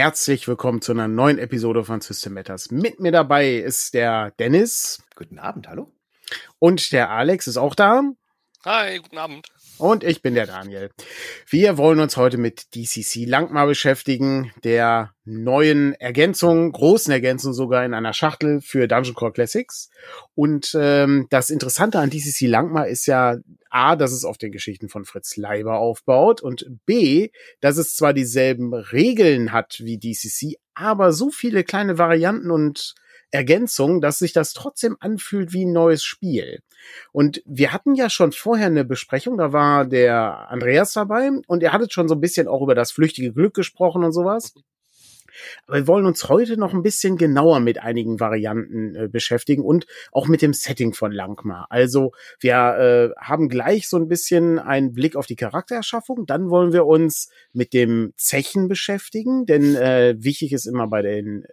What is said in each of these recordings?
herzlich willkommen zu einer neuen Episode von System Matters. Mit mir dabei ist der Dennis. Guten Abend, hallo. Und der Alex ist auch da. Hi, guten Abend. Und ich bin der Daniel. Wir wollen uns heute mit DCC Langmar beschäftigen, der neuen Ergänzung, großen Ergänzung sogar in einer Schachtel für Dungeon Core Classics. Und ähm, das Interessante an DCC Langmar ist ja A, dass es auf den Geschichten von Fritz Leiber aufbaut und B, dass es zwar dieselben Regeln hat wie DCC, aber so viele kleine Varianten und Ergänzung, dass sich das trotzdem anfühlt wie ein neues Spiel. Und wir hatten ja schon vorher eine Besprechung, da war der Andreas dabei und er hatte schon so ein bisschen auch über das flüchtige Glück gesprochen und sowas. Aber wir wollen uns heute noch ein bisschen genauer mit einigen Varianten äh, beschäftigen und auch mit dem Setting von Langmar. Also wir äh, haben gleich so ein bisschen einen Blick auf die Charaktererschaffung. Dann wollen wir uns mit dem Zechen beschäftigen, denn äh, wichtig ist immer bei den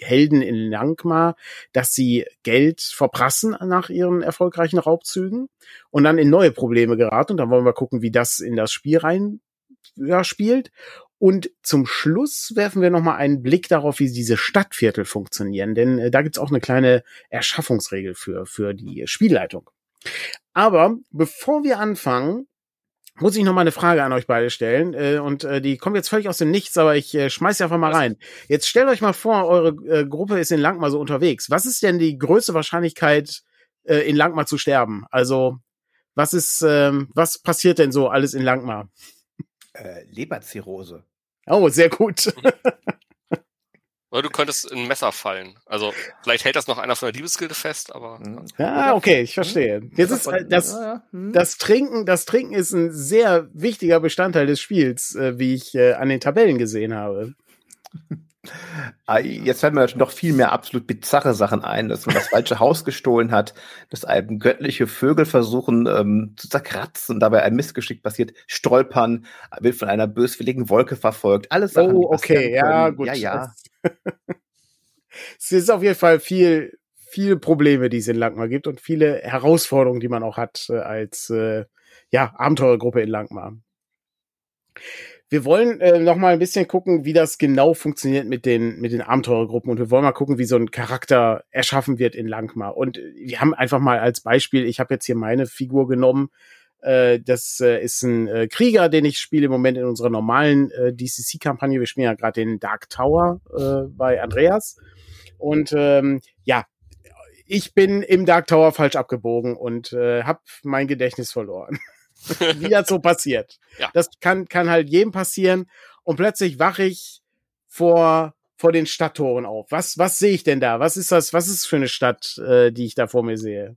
Helden in Langmar, dass sie Geld verprassen nach ihren erfolgreichen Raubzügen und dann in neue Probleme geraten. Und dann wollen wir gucken, wie das in das Spiel rein ja, spielt. Und zum Schluss werfen wir nochmal einen Blick darauf, wie diese Stadtviertel funktionieren, denn äh, da gibt's auch eine kleine Erschaffungsregel für, für die Spielleitung. Aber bevor wir anfangen, muss ich noch mal eine Frage an euch beide stellen. Äh, und äh, die kommt jetzt völlig aus dem Nichts, aber ich äh, schmeiß sie einfach mal rein. Jetzt stellt euch mal vor, eure äh, Gruppe ist in Langmar so unterwegs. Was ist denn die größte Wahrscheinlichkeit, äh, in Langmar zu sterben? Also, was ist, ähm, was passiert denn so alles in Langmar? Äh, Leberzirrhose. Oh, sehr gut. Oder du könntest in ein Messer fallen. Also vielleicht hält das noch einer von der Liebesgilde fest, aber. Mhm. Ja, okay, ich verstehe. Jetzt ist äh, das, das Trinken, das Trinken ist ein sehr wichtiger Bestandteil des Spiels, äh, wie ich äh, an den Tabellen gesehen habe. Jetzt fällt mir noch viel mehr absolut bizarre Sachen ein, dass man das falsche Haus gestohlen hat, dass einem göttliche Vögel versuchen ähm, zu zerkratzen und dabei ein Missgeschick passiert, stolpern, wird von einer böswilligen Wolke verfolgt, alles Sachen. Oh, okay, ja, gut. Ja, ja. es ist auf jeden Fall viel, viele Probleme, die es in Langmar gibt und viele Herausforderungen, die man auch hat äh, als äh, ja, Abenteurergruppe in Langmar. Wir wollen äh, noch mal ein bisschen gucken, wie das genau funktioniert mit den mit den Abenteurergruppen und wir wollen mal gucken, wie so ein Charakter erschaffen wird in Langmar. Und wir haben einfach mal als Beispiel, ich habe jetzt hier meine Figur genommen. Äh, das äh, ist ein äh, Krieger, den ich spiele im Moment in unserer normalen äh, DCC-Kampagne. Wir spielen ja gerade den Dark Tower äh, bei Andreas. Und ähm, ja, ich bin im Dark Tower falsch abgebogen und äh, habe mein Gedächtnis verloren. wie das so passiert. Ja. Das kann, kann halt jedem passieren. Und plötzlich wache ich vor, vor den Stadttoren auf. Was, was sehe ich denn da? Was ist das, was ist für eine Stadt, äh, die ich da vor mir sehe?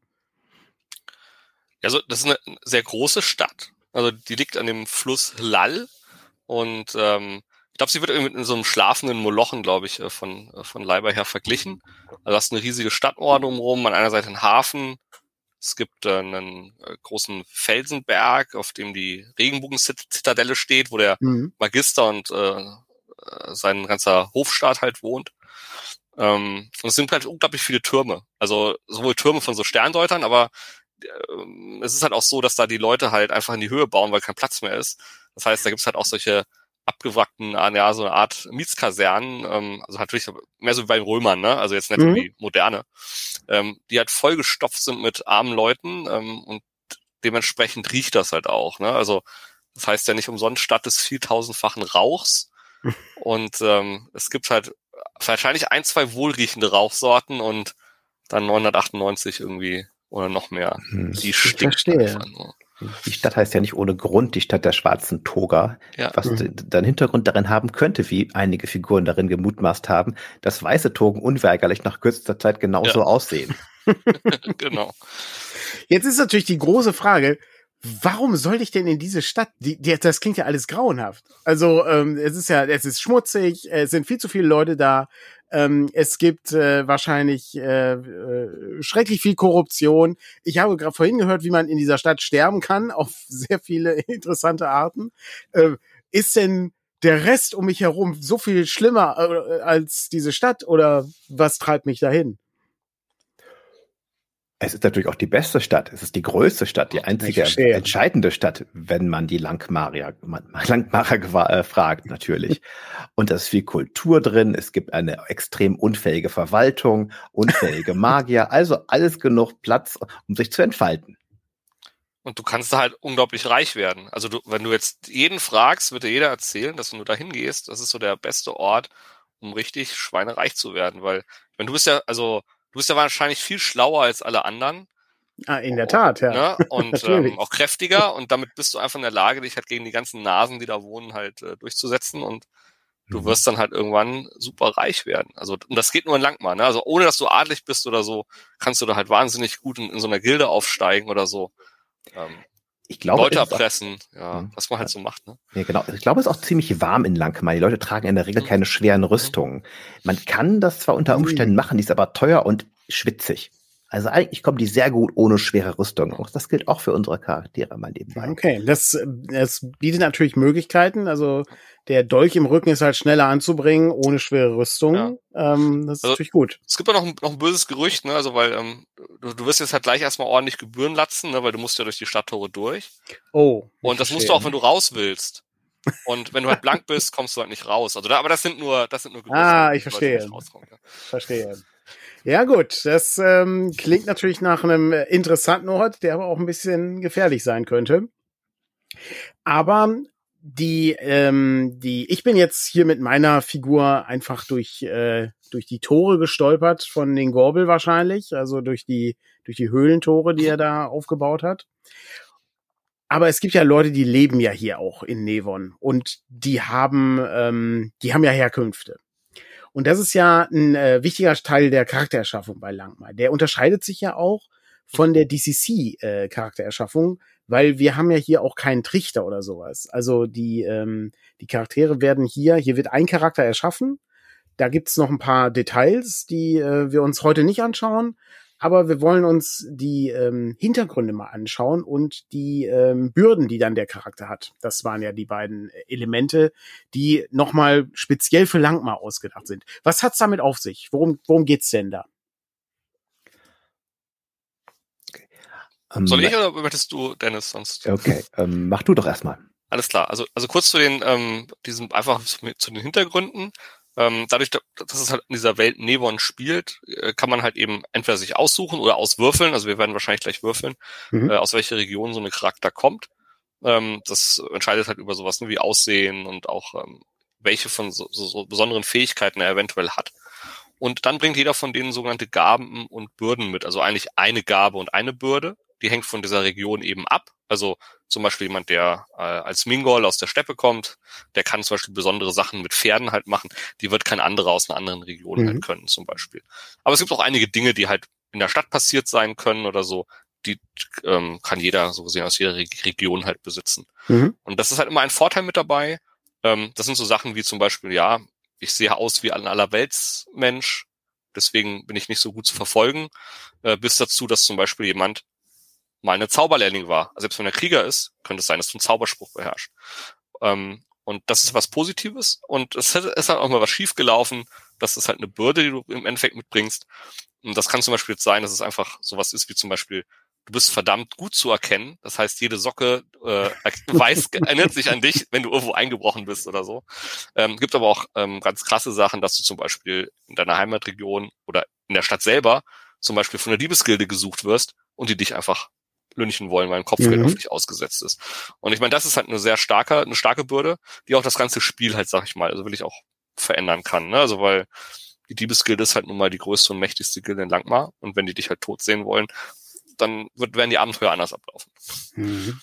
Also, das ist eine sehr große Stadt. Also, die liegt an dem Fluss Lall. Und ähm, ich glaube, sie wird irgendwie mit so einem schlafenden Molochen, glaube ich, äh, von, äh, von Leiber her verglichen. Also, hast eine riesige Stadtmauer drumherum, an einer Seite ein Hafen, es gibt äh, einen äh, großen Felsenberg, auf dem die Regenbogen-Zitadelle steht, wo der mhm. Magister und äh, äh, sein ganzer Hofstaat halt wohnt. Ähm, und es sind halt unglaublich viele Türme. Also sowohl Türme von so Sterndeutern, aber äh, es ist halt auch so, dass da die Leute halt einfach in die Höhe bauen, weil kein Platz mehr ist. Das heißt, da gibt es halt auch solche abgewrackten, ah, ja, so eine Art Mietskasernen, ähm, also natürlich mehr so wie bei den Römern, ne? Also jetzt nicht mhm. irgendwie moderne, ähm, die halt vollgestopft sind mit armen Leuten ähm, und dementsprechend riecht das halt auch, ne? Also das heißt ja nicht umsonst statt des vieltausendfachen Rauchs. und ähm, es gibt halt wahrscheinlich ein, zwei wohlriechende Rauchsorten und dann 998 irgendwie oder noch mehr. Hm, die stinkt einfach nur. Die Stadt heißt ja nicht ohne Grund die Stadt der schwarzen Toga, ja. was mhm. dann Hintergrund darin haben könnte, wie einige Figuren darin gemutmaßt haben, dass weiße Togen unweigerlich nach kürzester Zeit genauso ja. aussehen. genau. Jetzt ist natürlich die große Frage, warum soll ich denn in diese Stadt? Die, die, das klingt ja alles grauenhaft. Also ähm, es ist ja, es ist schmutzig, es sind viel zu viele Leute da. Ähm, es gibt äh, wahrscheinlich äh, äh, schrecklich viel Korruption. Ich habe gerade vorhin gehört, wie man in dieser Stadt sterben kann, auf sehr viele interessante Arten. Äh, ist denn der Rest um mich herum so viel schlimmer äh, als diese Stadt oder was treibt mich dahin? Es ist natürlich auch die beste Stadt. Es ist die größte Stadt, die einzige entscheidende Stadt, wenn man die Langmarer äh, fragt, natürlich. Und da ist viel Kultur drin. Es gibt eine extrem unfähige Verwaltung, unfähige Magier. Also alles genug Platz, um sich zu entfalten. Und du kannst da halt unglaublich reich werden. Also du, wenn du jetzt jeden fragst, wird dir jeder erzählen, dass wenn du da hingehst, das ist so der beste Ort, um richtig schweinereich zu werden. Weil, wenn du bist ja, also du bist ja wahrscheinlich viel schlauer als alle anderen. Ah, in der Tat, ja. Ne? Und ähm, auch kräftiger und damit bist du einfach in der Lage, dich halt gegen die ganzen Nasen, die da wohnen, halt äh, durchzusetzen und du mhm. wirst dann halt irgendwann super reich werden. Also und das geht nur in Langmar. Ne? Also ohne dass du adlig bist oder so, kannst du da halt wahnsinnig gut in, in so einer Gilde aufsteigen oder so. Ähm, ich glaube, Leute erpressen, ja, hm. was man halt so macht. Ne? Ja, genau. Ich glaube, es ist auch ziemlich warm in Langmar. Die Leute tragen in der Regel mhm. keine schweren mhm. Rüstungen. Man kann das zwar unter Umständen mhm. machen, die ist aber teuer und schwitzig. Also eigentlich kommen die sehr gut ohne schwere Rüstung. Auch das gilt auch für unsere Charaktere mal nebenbei. Okay, das, das bietet natürlich Möglichkeiten. Also der Dolch im Rücken ist halt schneller anzubringen, ohne schwere Rüstung. Ja. Ähm, das ist also, natürlich gut. Es gibt ja noch ein, noch ein böses Gerücht, ne? Also weil ähm, du, du wirst jetzt halt gleich erstmal ordentlich Gebühren latzen, ne? weil du musst ja durch die Stadttore durch. Oh. Und das musst du auch, wenn du raus willst. Und wenn du halt blank bist, kommst du halt nicht raus. Also da, aber das sind nur, das sind nur Gerüchte. Ah, ich verstehe. Ja. Verstehe. Ja gut, das ähm, klingt natürlich nach einem interessanten Ort, der aber auch ein bisschen gefährlich sein könnte. Aber die, ähm, die, ich bin jetzt hier mit meiner Figur einfach durch, äh, durch die Tore gestolpert von den Gorbel wahrscheinlich, also durch die, durch die Höhlentore, die er da aufgebaut hat. Aber es gibt ja Leute, die leben ja hier auch in Nevon und die haben, ähm, die haben ja Herkünfte. Und das ist ja ein äh, wichtiger Teil der Charaktererschaffung bei Langmar. Der unterscheidet sich ja auch von der DCC-Charaktererschaffung, äh, weil wir haben ja hier auch keinen Trichter oder sowas. Also die, ähm, die Charaktere werden hier, hier wird ein Charakter erschaffen. Da gibt's noch ein paar Details, die äh, wir uns heute nicht anschauen. Aber wir wollen uns die ähm, Hintergründe mal anschauen und die ähm, Bürden, die dann der Charakter hat. Das waren ja die beiden Elemente, die nochmal speziell für Langmar ausgedacht sind. Was hat's damit auf sich? Worum, worum geht's denn da? Ähm, Soll ich oder möchtest du, Dennis, sonst? Okay, ähm, mach du doch erstmal. Alles klar. Also, also kurz zu den, ähm, diesen einfach zu den Hintergründen. Ähm, dadurch, dass es halt in dieser Welt Nevon spielt, äh, kann man halt eben entweder sich aussuchen oder auswürfeln. Also wir werden wahrscheinlich gleich würfeln, mhm. äh, aus welcher Region so eine Charakter kommt. Ähm, das entscheidet halt über sowas ne, wie Aussehen und auch ähm, welche von so, so, so besonderen Fähigkeiten er eventuell hat. Und dann bringt jeder von denen sogenannte Gaben und Bürden mit. Also eigentlich eine Gabe und eine Bürde die hängt von dieser Region eben ab. Also zum Beispiel jemand, der äh, als Mingol aus der Steppe kommt, der kann zum Beispiel besondere Sachen mit Pferden halt machen, die wird kein anderer aus einer anderen Region halt mhm. halt können, zum Beispiel. Aber es gibt auch einige Dinge, die halt in der Stadt passiert sein können oder so, die ähm, kann jeder so gesehen aus jeder Re Region halt besitzen. Mhm. Und das ist halt immer ein Vorteil mit dabei. Ähm, das sind so Sachen wie zum Beispiel, ja, ich sehe aus wie ein Allerweltsmensch, deswegen bin ich nicht so gut zu verfolgen, äh, bis dazu, dass zum Beispiel jemand mal eine Zauberlehrling war. Also selbst wenn er Krieger ist, könnte es sein, dass du einen Zauberspruch beherrschst. Ähm, und das ist was Positives. Und es ist halt auch mal was schiefgelaufen. Das ist halt eine Bürde, die du im Endeffekt mitbringst. Und das kann zum Beispiel jetzt sein, dass es einfach sowas ist wie zum Beispiel, du bist verdammt gut zu erkennen. Das heißt, jede Socke äh, weiß, erinnert sich an dich, wenn du irgendwo eingebrochen bist oder so. Ähm, gibt aber auch ähm, ganz krasse Sachen, dass du zum Beispiel in deiner Heimatregion oder in der Stadt selber zum Beispiel von der Diebesgilde gesucht wirst und die dich einfach lünchen wollen, weil ein Kopfgeld mhm. auf dich ausgesetzt ist. Und ich meine, das ist halt eine sehr starke, eine starke Bürde, die auch das ganze Spiel halt, sag ich mal, also will ich auch verändern kann. Ne? Also weil die Diebesgilde ist halt nun mal die größte und mächtigste Gilde in Langmar. Und wenn die dich halt tot sehen wollen, dann wird, werden die Abenteuer anders ablaufen. Mhm.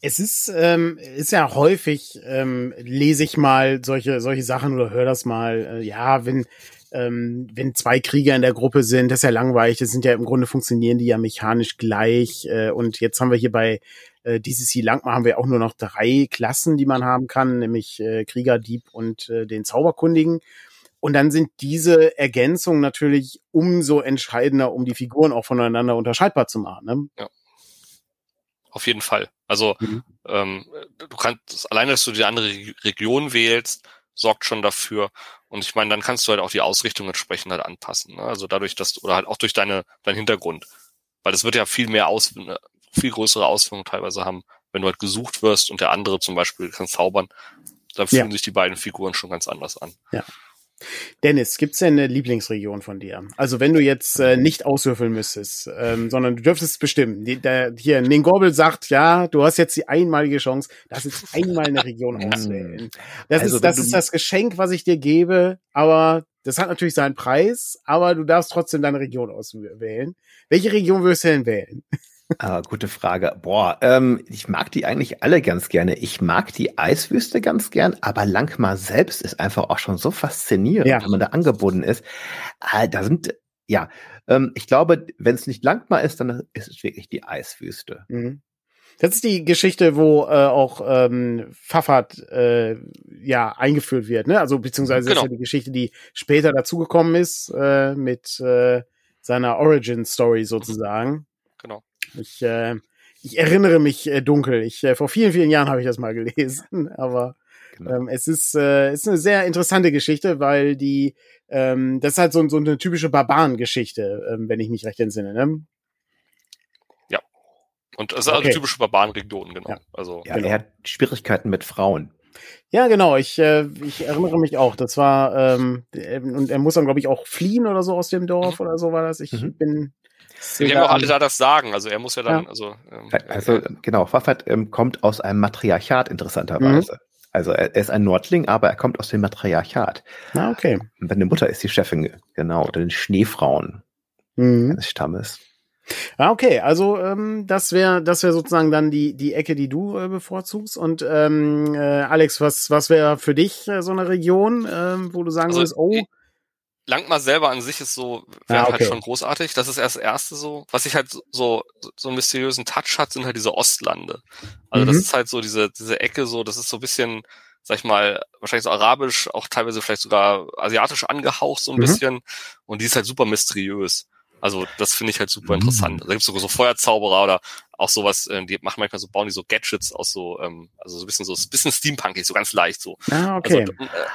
Es ist, ähm, ist ja häufig, ähm, lese ich mal solche, solche Sachen oder höre das mal, äh, ja, wenn ähm, wenn zwei Krieger in der Gruppe sind, das ist ja langweilig, das sind ja im Grunde funktionieren die ja mechanisch gleich. Äh, und jetzt haben wir hier bei äh, DCC Langmar haben wir auch nur noch drei Klassen, die man haben kann, nämlich äh, Krieger, Dieb und äh, den Zauberkundigen. Und dann sind diese Ergänzungen natürlich umso entscheidender, um die Figuren auch voneinander unterscheidbar zu machen. Ne? Ja. Auf jeden Fall. Also mhm. ähm, du kannst alleine, dass du die andere Region wählst, sorgt schon dafür. Und ich meine, dann kannst du halt auch die Ausrichtung entsprechend halt anpassen. Ne? Also dadurch, dass du, oder halt auch durch deine, deinen Hintergrund. Weil das wird ja viel mehr aus, viel größere Auswirkungen teilweise haben, wenn du halt gesucht wirst und der andere zum Beispiel kann zaubern. Da fühlen ja. sich die beiden Figuren schon ganz anders an. Ja. Dennis, gibt's denn eine Lieblingsregion von dir? Also wenn du jetzt äh, nicht auswürfeln müsstest, ähm, sondern du dürftest bestimmen. Die, der, hier, Ningorbel sagt, ja, du hast jetzt die einmalige Chance, das ist einmal eine Region auswählen. Das, also, ist, das ist das Geschenk, was ich dir gebe, aber das hat natürlich seinen Preis, aber du darfst trotzdem deine Region auswählen. Welche Region würdest du denn wählen? Ah, gute Frage. Boah, ähm, ich mag die eigentlich alle ganz gerne. Ich mag die Eiswüste ganz gern, aber Langmar selbst ist einfach auch schon so faszinierend, ja. wenn man da angebunden ist. Ah, da sind, ja, ähm, ich glaube, wenn es nicht Langmar ist, dann ist es wirklich die Eiswüste. Mhm. Das ist die Geschichte, wo äh, auch ähm, Pfaffert äh, ja eingeführt wird, ne? Also beziehungsweise genau. ist ja die Geschichte, die später dazugekommen ist äh, mit äh, seiner Origin Story sozusagen. Ich, äh, ich erinnere mich äh, dunkel. Ich, äh, vor vielen, vielen Jahren habe ich das mal gelesen, aber genau. ähm, es ist, äh, ist eine sehr interessante Geschichte, weil die, ähm, das ist halt so, so eine typische Barbarengeschichte, ähm, wenn ich mich recht entsinne. Ne? Ja. Und es ist okay. eine typische Barbarenregion, genau. Ja. Also, ja, genau. er hat Schwierigkeiten mit Frauen. Ja, genau. Ich, äh, ich erinnere mich auch. Das war ähm, und er muss dann glaube ich auch fliehen oder so aus dem Dorf mhm. oder so war das. Ich mhm. bin die haben auch alle da das Sagen, also er muss ja dann, ja. also. Ähm, also genau, Waffert ähm, kommt aus einem Matriarchat interessanterweise. Mhm. Also er, er, ist ein Nordling, aber er kommt aus dem Matriarchat. Ah, okay. Und seine Mutter ist die Chefin, genau, oder den Schneefrauen mhm. des Stammes. Ah, okay, also ähm, das wäre das wäre sozusagen dann die die Ecke, die du äh, bevorzugst. Und ähm, äh, Alex, was was wäre für dich äh, so eine Region, ähm, wo du sagen also, würdest, oh Langmar selber an sich ist so, wäre ah, halt okay. halt schon großartig. Das ist erst das erste so. Was ich halt so, so einen mysteriösen Touch hat, sind halt diese Ostlande. Also mhm. das ist halt so diese, diese Ecke so, das ist so ein bisschen, sag ich mal, wahrscheinlich so arabisch, auch teilweise vielleicht sogar asiatisch angehaucht so ein mhm. bisschen. Und die ist halt super mysteriös. Also das finde ich halt super interessant. Mhm. Da gibt es sogar so Feuerzauberer oder auch sowas, äh, die machen manchmal so, bauen die so Gadgets aus so, ähm, also so ein bisschen so, ein bisschen steampunkig, so ganz leicht so. Ah, okay. Also,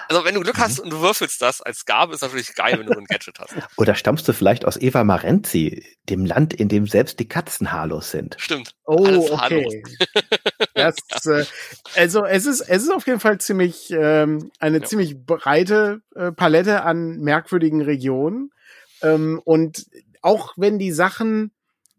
also wenn du Glück hast und du würfelst das als Gabe, ist natürlich geil, wenn du ein Gadget hast. Oder stammst du vielleicht aus Eva Marenzi, dem Land, in dem selbst die Katzen haarlos sind? Stimmt. Oh, okay. das, äh, also es ist, es ist auf jeden Fall ziemlich ähm, eine ja. ziemlich breite äh, Palette an merkwürdigen Regionen. Ähm, und auch wenn die Sachen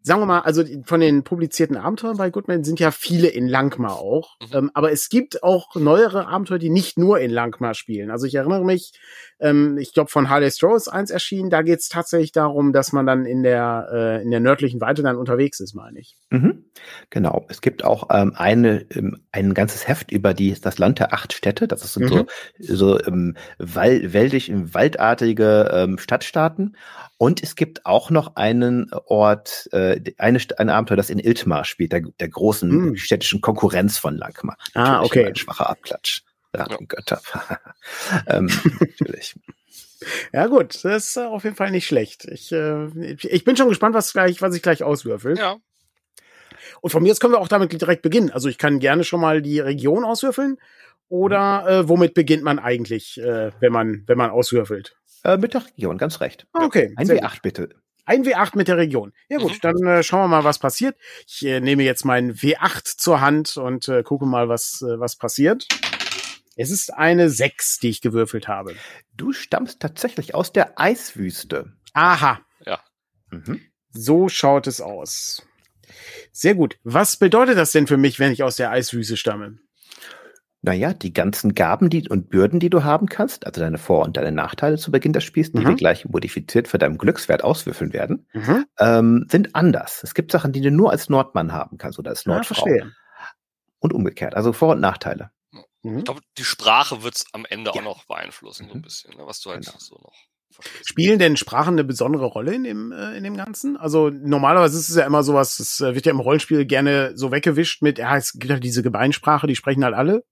sagen wir mal, also von den publizierten Abenteuern bei Goodman sind ja viele in Langmar auch. Mhm. Ähm, aber es gibt auch neuere Abenteuer, die nicht nur in Langmar spielen. Also ich erinnere mich, ähm, ich glaube von Harley Strauss eins erschienen, da geht es tatsächlich darum, dass man dann in der, äh, in der nördlichen Weite dann unterwegs ist, meine ich. Mhm. Genau. Es gibt auch ähm, eine, ähm, ein ganzes Heft über die, das Land der acht Städte. Das sind mhm. so, so ähm, wal wäldig, waldartige ähm, Stadtstaaten. Und es gibt auch noch einen Ort, äh, eine, ein Abenteuer, das in Iltmar spielt, der, der großen hm. städtischen Konkurrenz von Langmar. Ah, okay. Ein schwacher Abklatsch. Rattengötter. ähm, natürlich. Ja gut, das ist auf jeden Fall nicht schlecht. Ich, äh, ich bin schon gespannt, was gleich, was ich gleich auswürfel. Ja. Und von mir aus können wir auch damit direkt beginnen. Also ich kann gerne schon mal die Region auswürfeln. Oder äh, womit beginnt man eigentlich, äh, wenn man wenn man auswürfelt? Äh, mit der Region, ganz recht. Okay. Ein W8 gut. bitte. Ein W8 mit der Region. Ja gut, mhm. dann äh, schauen wir mal, was passiert. Ich äh, nehme jetzt meinen W8 zur Hand und äh, gucke mal, was, äh, was passiert. Es ist eine 6, die ich gewürfelt habe. Du stammst tatsächlich aus der Eiswüste. Aha. Ja. Mhm. So schaut es aus. Sehr gut. Was bedeutet das denn für mich, wenn ich aus der Eiswüste stamme? Naja, die ganzen Gaben die, und Bürden, die du haben kannst, also deine Vor- und deine Nachteile zu Beginn des Spiels, die mhm. wir gleich modifiziert für deinen Glückswert auswürfeln werden, mhm. ähm, sind anders. Es gibt Sachen, die du nur als Nordmann haben kannst oder als Nordfrau. Ja, und umgekehrt, also Vor- und Nachteile. Mhm. Ich glaube, die Sprache wird es am Ende ja. auch noch beeinflussen, so ein mhm. bisschen, ne, was du halt genau. so noch Verstehst. Spielen denn Sprachen eine besondere Rolle in dem, äh, in dem Ganzen? Also normalerweise ist es ja immer sowas, es äh, wird ja im Rollenspiel gerne so weggewischt mit, ja, es gibt halt diese Gemeinsprache, die sprechen halt alle.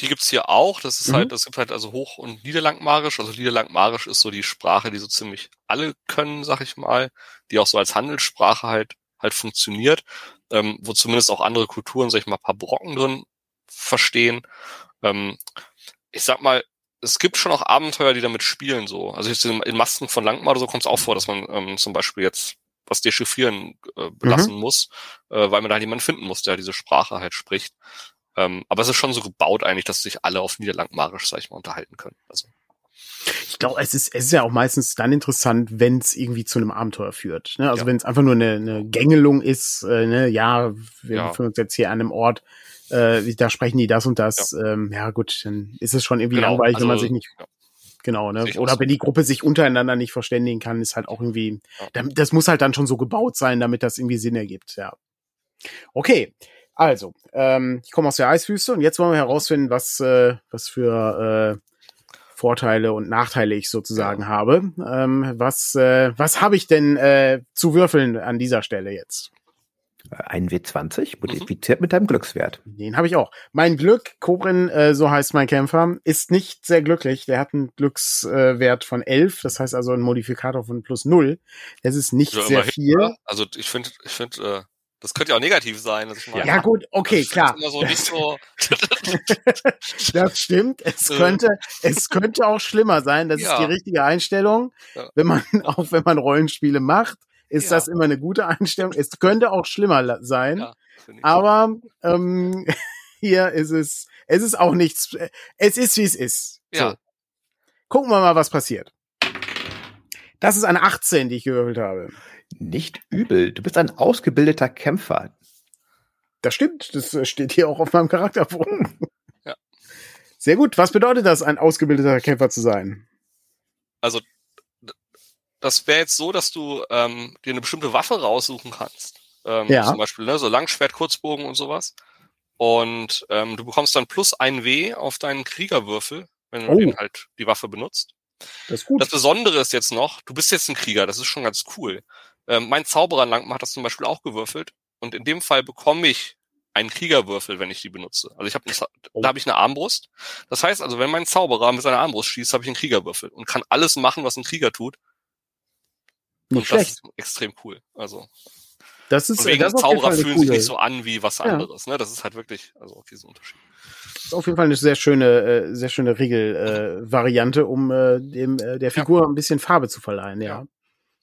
Die gibt's hier auch. Das ist mhm. halt, das gibt halt also Hoch- und Niederlangmarisch. Also Niederlangmarisch ist so die Sprache, die so ziemlich alle können, sag ich mal, die auch so als Handelssprache halt halt funktioniert, ähm, wo zumindest auch andere Kulturen, sag ich mal, paar Brocken drin verstehen. Ähm, ich sag mal, es gibt schon auch Abenteuer, die damit spielen, so. Also jetzt in, in Masken von Langmar oder so kommt es auch vor, dass man ähm, zum Beispiel jetzt was dechiffrieren äh, belassen mhm. muss, äh, weil man da jemanden finden muss, der diese Sprache halt spricht. Ähm, aber es ist schon so gebaut eigentlich, dass sich alle auf Niederlangmarisch, sag ich mal, unterhalten können. Also. Ich glaube, es ist, es ist ja auch meistens dann interessant, wenn es irgendwie zu einem Abenteuer führt. Ne? Also ja. wenn es einfach nur eine, eine Gängelung ist, äh, ne? ja, wir ja. befinden uns jetzt hier an einem Ort, äh, da sprechen die das und das. Ja, ähm, ja gut, dann ist es schon irgendwie genau. langweilig, also, wenn man sich nicht. Ja. Genau, ne? Oder wenn die Gruppe sich untereinander nicht verständigen kann, ist halt auch irgendwie, das muss halt dann schon so gebaut sein, damit das irgendwie Sinn ergibt, ja. Okay, also, ähm, ich komme aus der Eiswüste und jetzt wollen wir herausfinden, was, äh, was für äh, Vorteile und Nachteile ich sozusagen ja. habe. Ähm, was äh, was habe ich denn äh, zu würfeln an dieser Stelle jetzt? Ein W20 modifiziert mhm. mit deinem Glückswert. Den habe ich auch. Mein Glück, Kobrin, äh, so heißt mein Kämpfer, ist nicht sehr glücklich. Der hat einen Glückswert äh, von 11, das heißt also ein Modifikator von plus 0. Das ist nicht also sehr viel. Hin, also ich finde, ich finde, äh, das könnte ja auch negativ sein. Mal, ja gut, okay, klar. So so das stimmt. Es könnte, es könnte auch schlimmer sein. Das ja. ist die richtige Einstellung, ja. wenn man auch wenn man Rollenspiele macht ist ja. das immer eine gute Einstellung. Es könnte auch schlimmer sein, ja, aber ähm, hier ist es, es ist auch nichts, es ist wie es ist. Ja. So. Gucken wir mal, was passiert. Das ist eine 18, die ich gewürfelt habe. Nicht übel. Du bist ein ausgebildeter Kämpfer. Das stimmt. Das steht hier auch auf meinem Charakterbogen. Ja. Sehr gut. Was bedeutet das, ein ausgebildeter Kämpfer zu sein? Also das wäre jetzt so, dass du ähm, dir eine bestimmte Waffe raussuchen kannst. Ähm, ja. Zum Beispiel ne, so Langschwert, Kurzbogen und sowas. Und ähm, du bekommst dann plus ein W auf deinen Kriegerwürfel, wenn du oh. den halt die Waffe benutzt. Das ist gut. Das Besondere ist jetzt noch, du bist jetzt ein Krieger, das ist schon ganz cool. Ähm, mein Zauberer Langmann hat das zum Beispiel auch gewürfelt. Und in dem Fall bekomme ich einen Kriegerwürfel, wenn ich die benutze. Also ich habe oh. da habe ich eine Armbrust. Das heißt also, wenn mein Zauberer mit seiner Armbrust schießt, habe ich einen Kriegerwürfel und kann alles machen, was ein Krieger tut, nicht schlecht. Das ist extrem cool. Also. Das ist, und wegen das Zauberer fühlt sich nicht so an wie was anderes. Ja. Ne? Das ist halt wirklich, also okay, so ein Unterschied. Das ist auf jeden Fall eine sehr schöne, äh, sehr schöne Regelvariante, äh, um äh, dem äh, der Figur ja. ein bisschen Farbe zu verleihen. Ja. ja.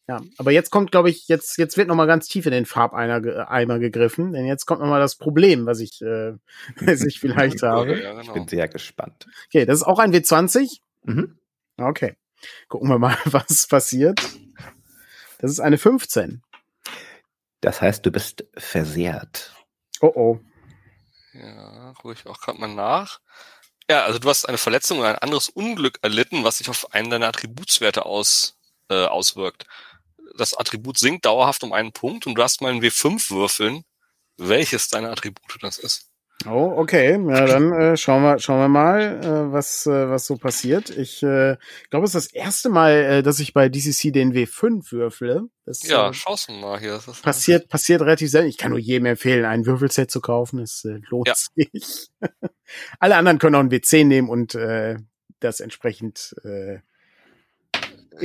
Ja, aber jetzt kommt, glaube ich, jetzt jetzt wird noch mal ganz tief in den Farbeimer Eimer gegriffen, denn jetzt kommt noch mal das Problem, was ich, äh, was ich vielleicht habe. Ja, genau. Ich bin sehr gespannt. Okay, das ist auch ein W20. Mhm. Okay, gucken wir mal, was passiert. Das ist eine 15. Das heißt, du bist versehrt. Oh oh. Ja, ruhig auch gerade mal nach. Ja, also du hast eine Verletzung oder ein anderes Unglück erlitten, was sich auf einen deiner Attributswerte aus, äh, auswirkt. Das Attribut sinkt dauerhaft um einen Punkt und du hast mal ein W5 würfeln, welches deine Attribute das ist. Oh, okay. Ja, dann äh, schauen wir, schauen wir mal, äh, was, äh, was so passiert. Ich äh, glaube, es ist das erste Mal, äh, dass ich bei DCC den W5 würfle. Das, ja, äh, schau's mal hier. Passiert, passiert relativ selten. Ich kann nur jedem empfehlen, ein Würfelset zu kaufen. Es äh, lohnt ja. sich. Alle anderen können auch ein W10 nehmen und äh, das entsprechend äh,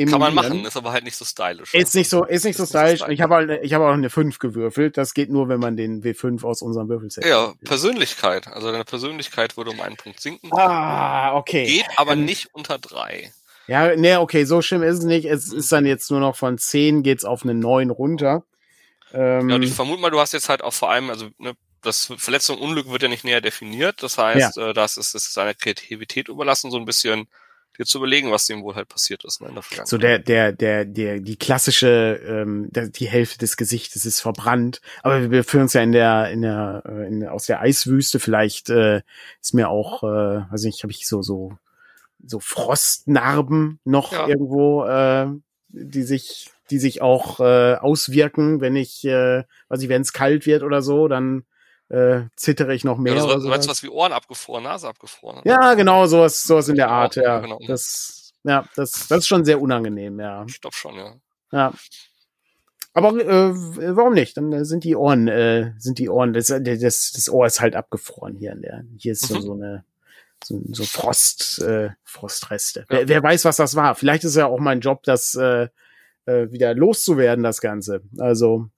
kann man machen, ist aber halt nicht so stylisch. Ist nicht so, ist nicht so stylisch. Ich habe halt, ich habe auch eine 5 gewürfelt. Das geht nur, wenn man den W5 aus unserem Würfelset. Ja, Persönlichkeit. Also deine Persönlichkeit würde um einen Punkt sinken. Ah, okay. Geht aber ähm, nicht unter drei. Ja, nee, okay, so schlimm ist es nicht. Es ist dann jetzt nur noch von 10 geht's auf eine 9 runter. Ähm, ja, und ich vermute mal, du hast jetzt halt auch vor allem, also ne, das Verletzung Unglück wird ja nicht näher definiert. Das heißt, ja. äh, das ist, ist seiner Kreativität überlassen, so ein bisschen dir zu überlegen, was dem wohl halt passiert ist ne, in der Vergangenheit. So der, der, der, der, die klassische, ähm, der, die Hälfte des Gesichtes ist verbrannt. Aber wir befinden uns ja in der, in der, äh, in, aus der Eiswüste. Vielleicht äh, ist mir auch, äh, weiß nicht, habe ich so, so, so Frostnarben noch ja. irgendwo, äh, die sich, die sich auch äh, auswirken, wenn ich, äh, weiß ich, wenn es kalt wird oder so, dann äh, zittere ich noch mehr. Ja, so, du was wie Ohren abgefroren, Nase abgefroren. Ja, genau, sowas, sowas in der Art, ja. Genau. Das, ja, das, das ist schon sehr unangenehm, ja. Ich glaube schon, ja. Ja. Aber äh, warum nicht? Dann äh, sind die Ohren, äh, sind die Ohren, das, das, das Ohr ist halt abgefroren hier in der. Hier ist so, mhm. so eine so, so Frost, äh, Frostreste. Ja. Wer, wer weiß, was das war. Vielleicht ist ja auch mein Job, das äh, äh, wieder loszuwerden, das Ganze. Also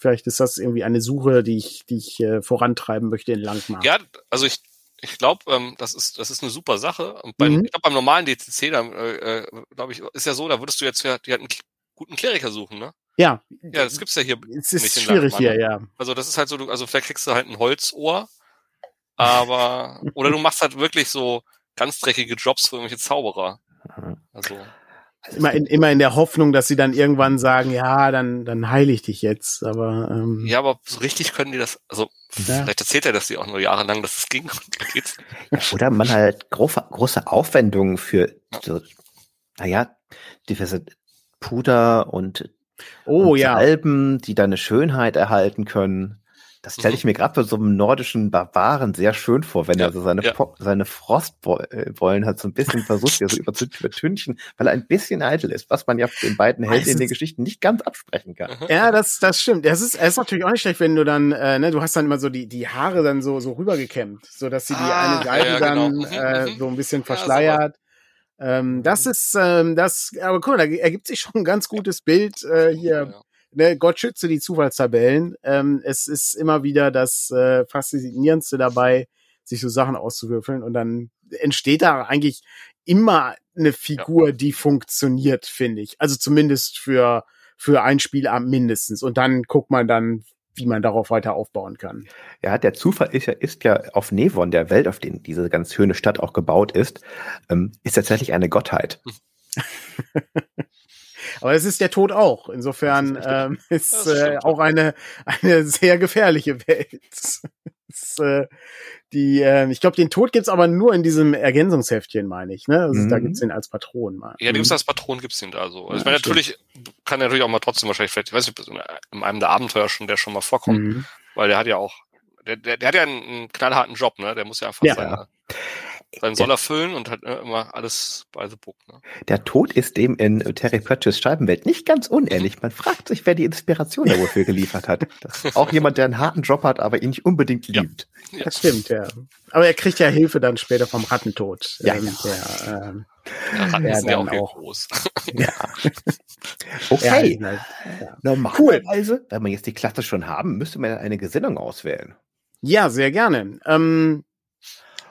Vielleicht ist das irgendwie eine Suche, die ich, die ich äh, vorantreiben möchte in Langmar. Ja, also ich, ich glaube, ähm, das ist das ist eine super Sache. Und beim, Mhm. ich glaub, beim normalen DCC, da äh, glaube ich, ist ja so, da würdest du jetzt ja die halt einen guten Kleriker suchen, ne? Ja, Ja, das gibt's ja hier. es nicht ist in schwierig hier, ja. Also das ist halt so, du, also vielleicht kriegst du halt ein Holzohr, aber oder du machst halt wirklich so ganz dreckige Jobs für irgendwelche Zauberer. Also Also Immer in, immer in der Hoffnung, dass sie dann irgendwann sagen, ja, dann, dann heile ich dich jetzt. Aber ähm, ja, aber so richtig können die das. Also Ja. vielleicht erzählt er das dir auch nur jahrelang, dass es ging. Ja, oder man halt große, große Aufwendungen für, so, naja, diverse Puder und, oh und ja. Salben, die da eine Schönheit erhalten können. Das stelle ich mir gerade bei so einem nordischen Barbaren sehr schön vor, wenn Ja, er so seine, ja. Seine Frostbeulen hat, so ein bisschen versucht, hier so über zu übertünchen, weil er ein bisschen eitel ist, was man ja den beiden Helden in den Geschichten nicht ganz absprechen kann. Ja, das, das stimmt. Es ist, es ist natürlich auch nicht schlecht, wenn du dann, äh, ne, du hast dann immer so die, die Haare dann so, so rübergekämmt, so dass sie die Ah, eine Seite ja, dann genau. Mhm, äh, mhm. so ein bisschen Ja, verschleiert. ähm, das ist, ähm, das, aber cool, da ergibt sich schon ein ganz gutes Bild äh, hier. Ja. Ne, Gott schütze die Zufallstabellen. Ähm, es ist immer wieder das äh, Faszinierendste dabei, sich so Sachen auszuwürfeln und dann entsteht da eigentlich immer eine Figur, die funktioniert, finde ich. Also zumindest für, für ein Spielabend mindestens. Und dann guckt man dann, wie man darauf weiter aufbauen kann. Ja, der Zufall ist ja, ist ja auf Nevon, der Welt, auf den diese ganz schöne Stadt auch gebaut ist, ähm, ist tatsächlich eine Gottheit. Aber es ist der Tod auch. Insofern Das ist ähm, ist Das äh, auch eine, eine sehr gefährliche Welt. Es, äh, die, äh, ich glaube, den Tod gibt's aber nur in diesem Ergänzungsheftchen, meine ich. Ne? Also, Da Mhm. gibt's den als Patron mal. Ja, die gibt's als Patron gibt's den da so. Also ich Ja, meine, stimmt. natürlich kann er natürlich auch mal trotzdem wahrscheinlich vielleicht, ich weiß nicht, in einem der Abenteuer schon der schon mal vorkommt, Mhm. weil der hat ja auch, der, der, der hat ja einen, einen knallharten Job, ne? Der muss ja einfach Ja. seine, seinen Soll erfüllen und hat ne, immer alles by the book. Ne? Der Tod ist dem in Terry Pratchett's Scheibenwelt nicht ganz unähnlich. Man fragt sich, wer die Inspiration da wofür geliefert hat. Das ist auch jemand, der einen harten Job hat, aber ihn nicht unbedingt Ja. liebt. Ja. Das stimmt, ja. Aber er kriegt ja Hilfe dann später vom Rattentod. Ja, ähm, ja. Der, ähm, Ja, Ratten Ja, sind ja auch, auch. groß. Ja. ja, Okay. halt, Normalerweise, wenn wir jetzt die Klasse schon haben, müsste man eine Gesinnung auswählen. ja, sehr gerne. Ähm,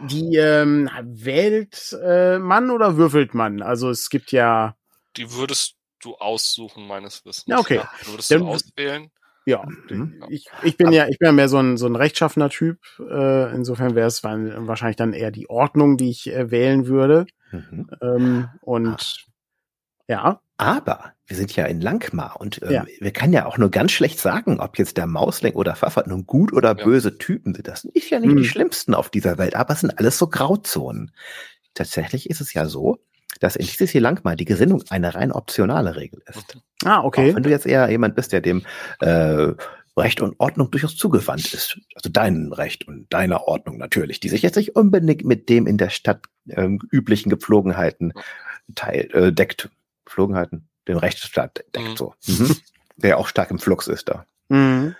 die ähm, wählt äh, man oder würfelt man? Also es gibt ja Die würdest du aussuchen, meines Wissens. Ja, okay. Du würdest Dann- du auswählen. Ja, Mhm. ich, ich bin ja, ich bin ja mehr so ein, so ein rechtschaffener Typ. Äh, insofern wäre es wa- wahrscheinlich dann eher die Ordnung, die ich äh, wählen würde. Mhm. Ähm, und ja, Aber wir sind ja in Langmar und ähm, Ja. wir können ja auch nur ganz schlecht sagen, ob jetzt der Mausling oder Pfaffert nun gut oder Ja. böse Typen sind. Das sind ja nicht Hm. die schlimmsten auf dieser Welt, aber es sind alles so Grauzonen. Tatsächlich ist es ja so, dass in dieses hier Langmar die Gesinnung eine rein optionale Regel ist. ah, okay. Auch wenn du jetzt eher jemand bist, der dem äh, Recht und Ordnung durchaus zugewandt ist. Also dein Recht und deiner Ordnung natürlich, die sich jetzt nicht unbedingt mit dem in der Stadt ähm, üblichen Gepflogenheiten teil, äh, deckt. Gepflogenheiten, dem Rechtsstaat deckt Mhm. so. Mhm. Der auch stark im Flux ist da. Mhm.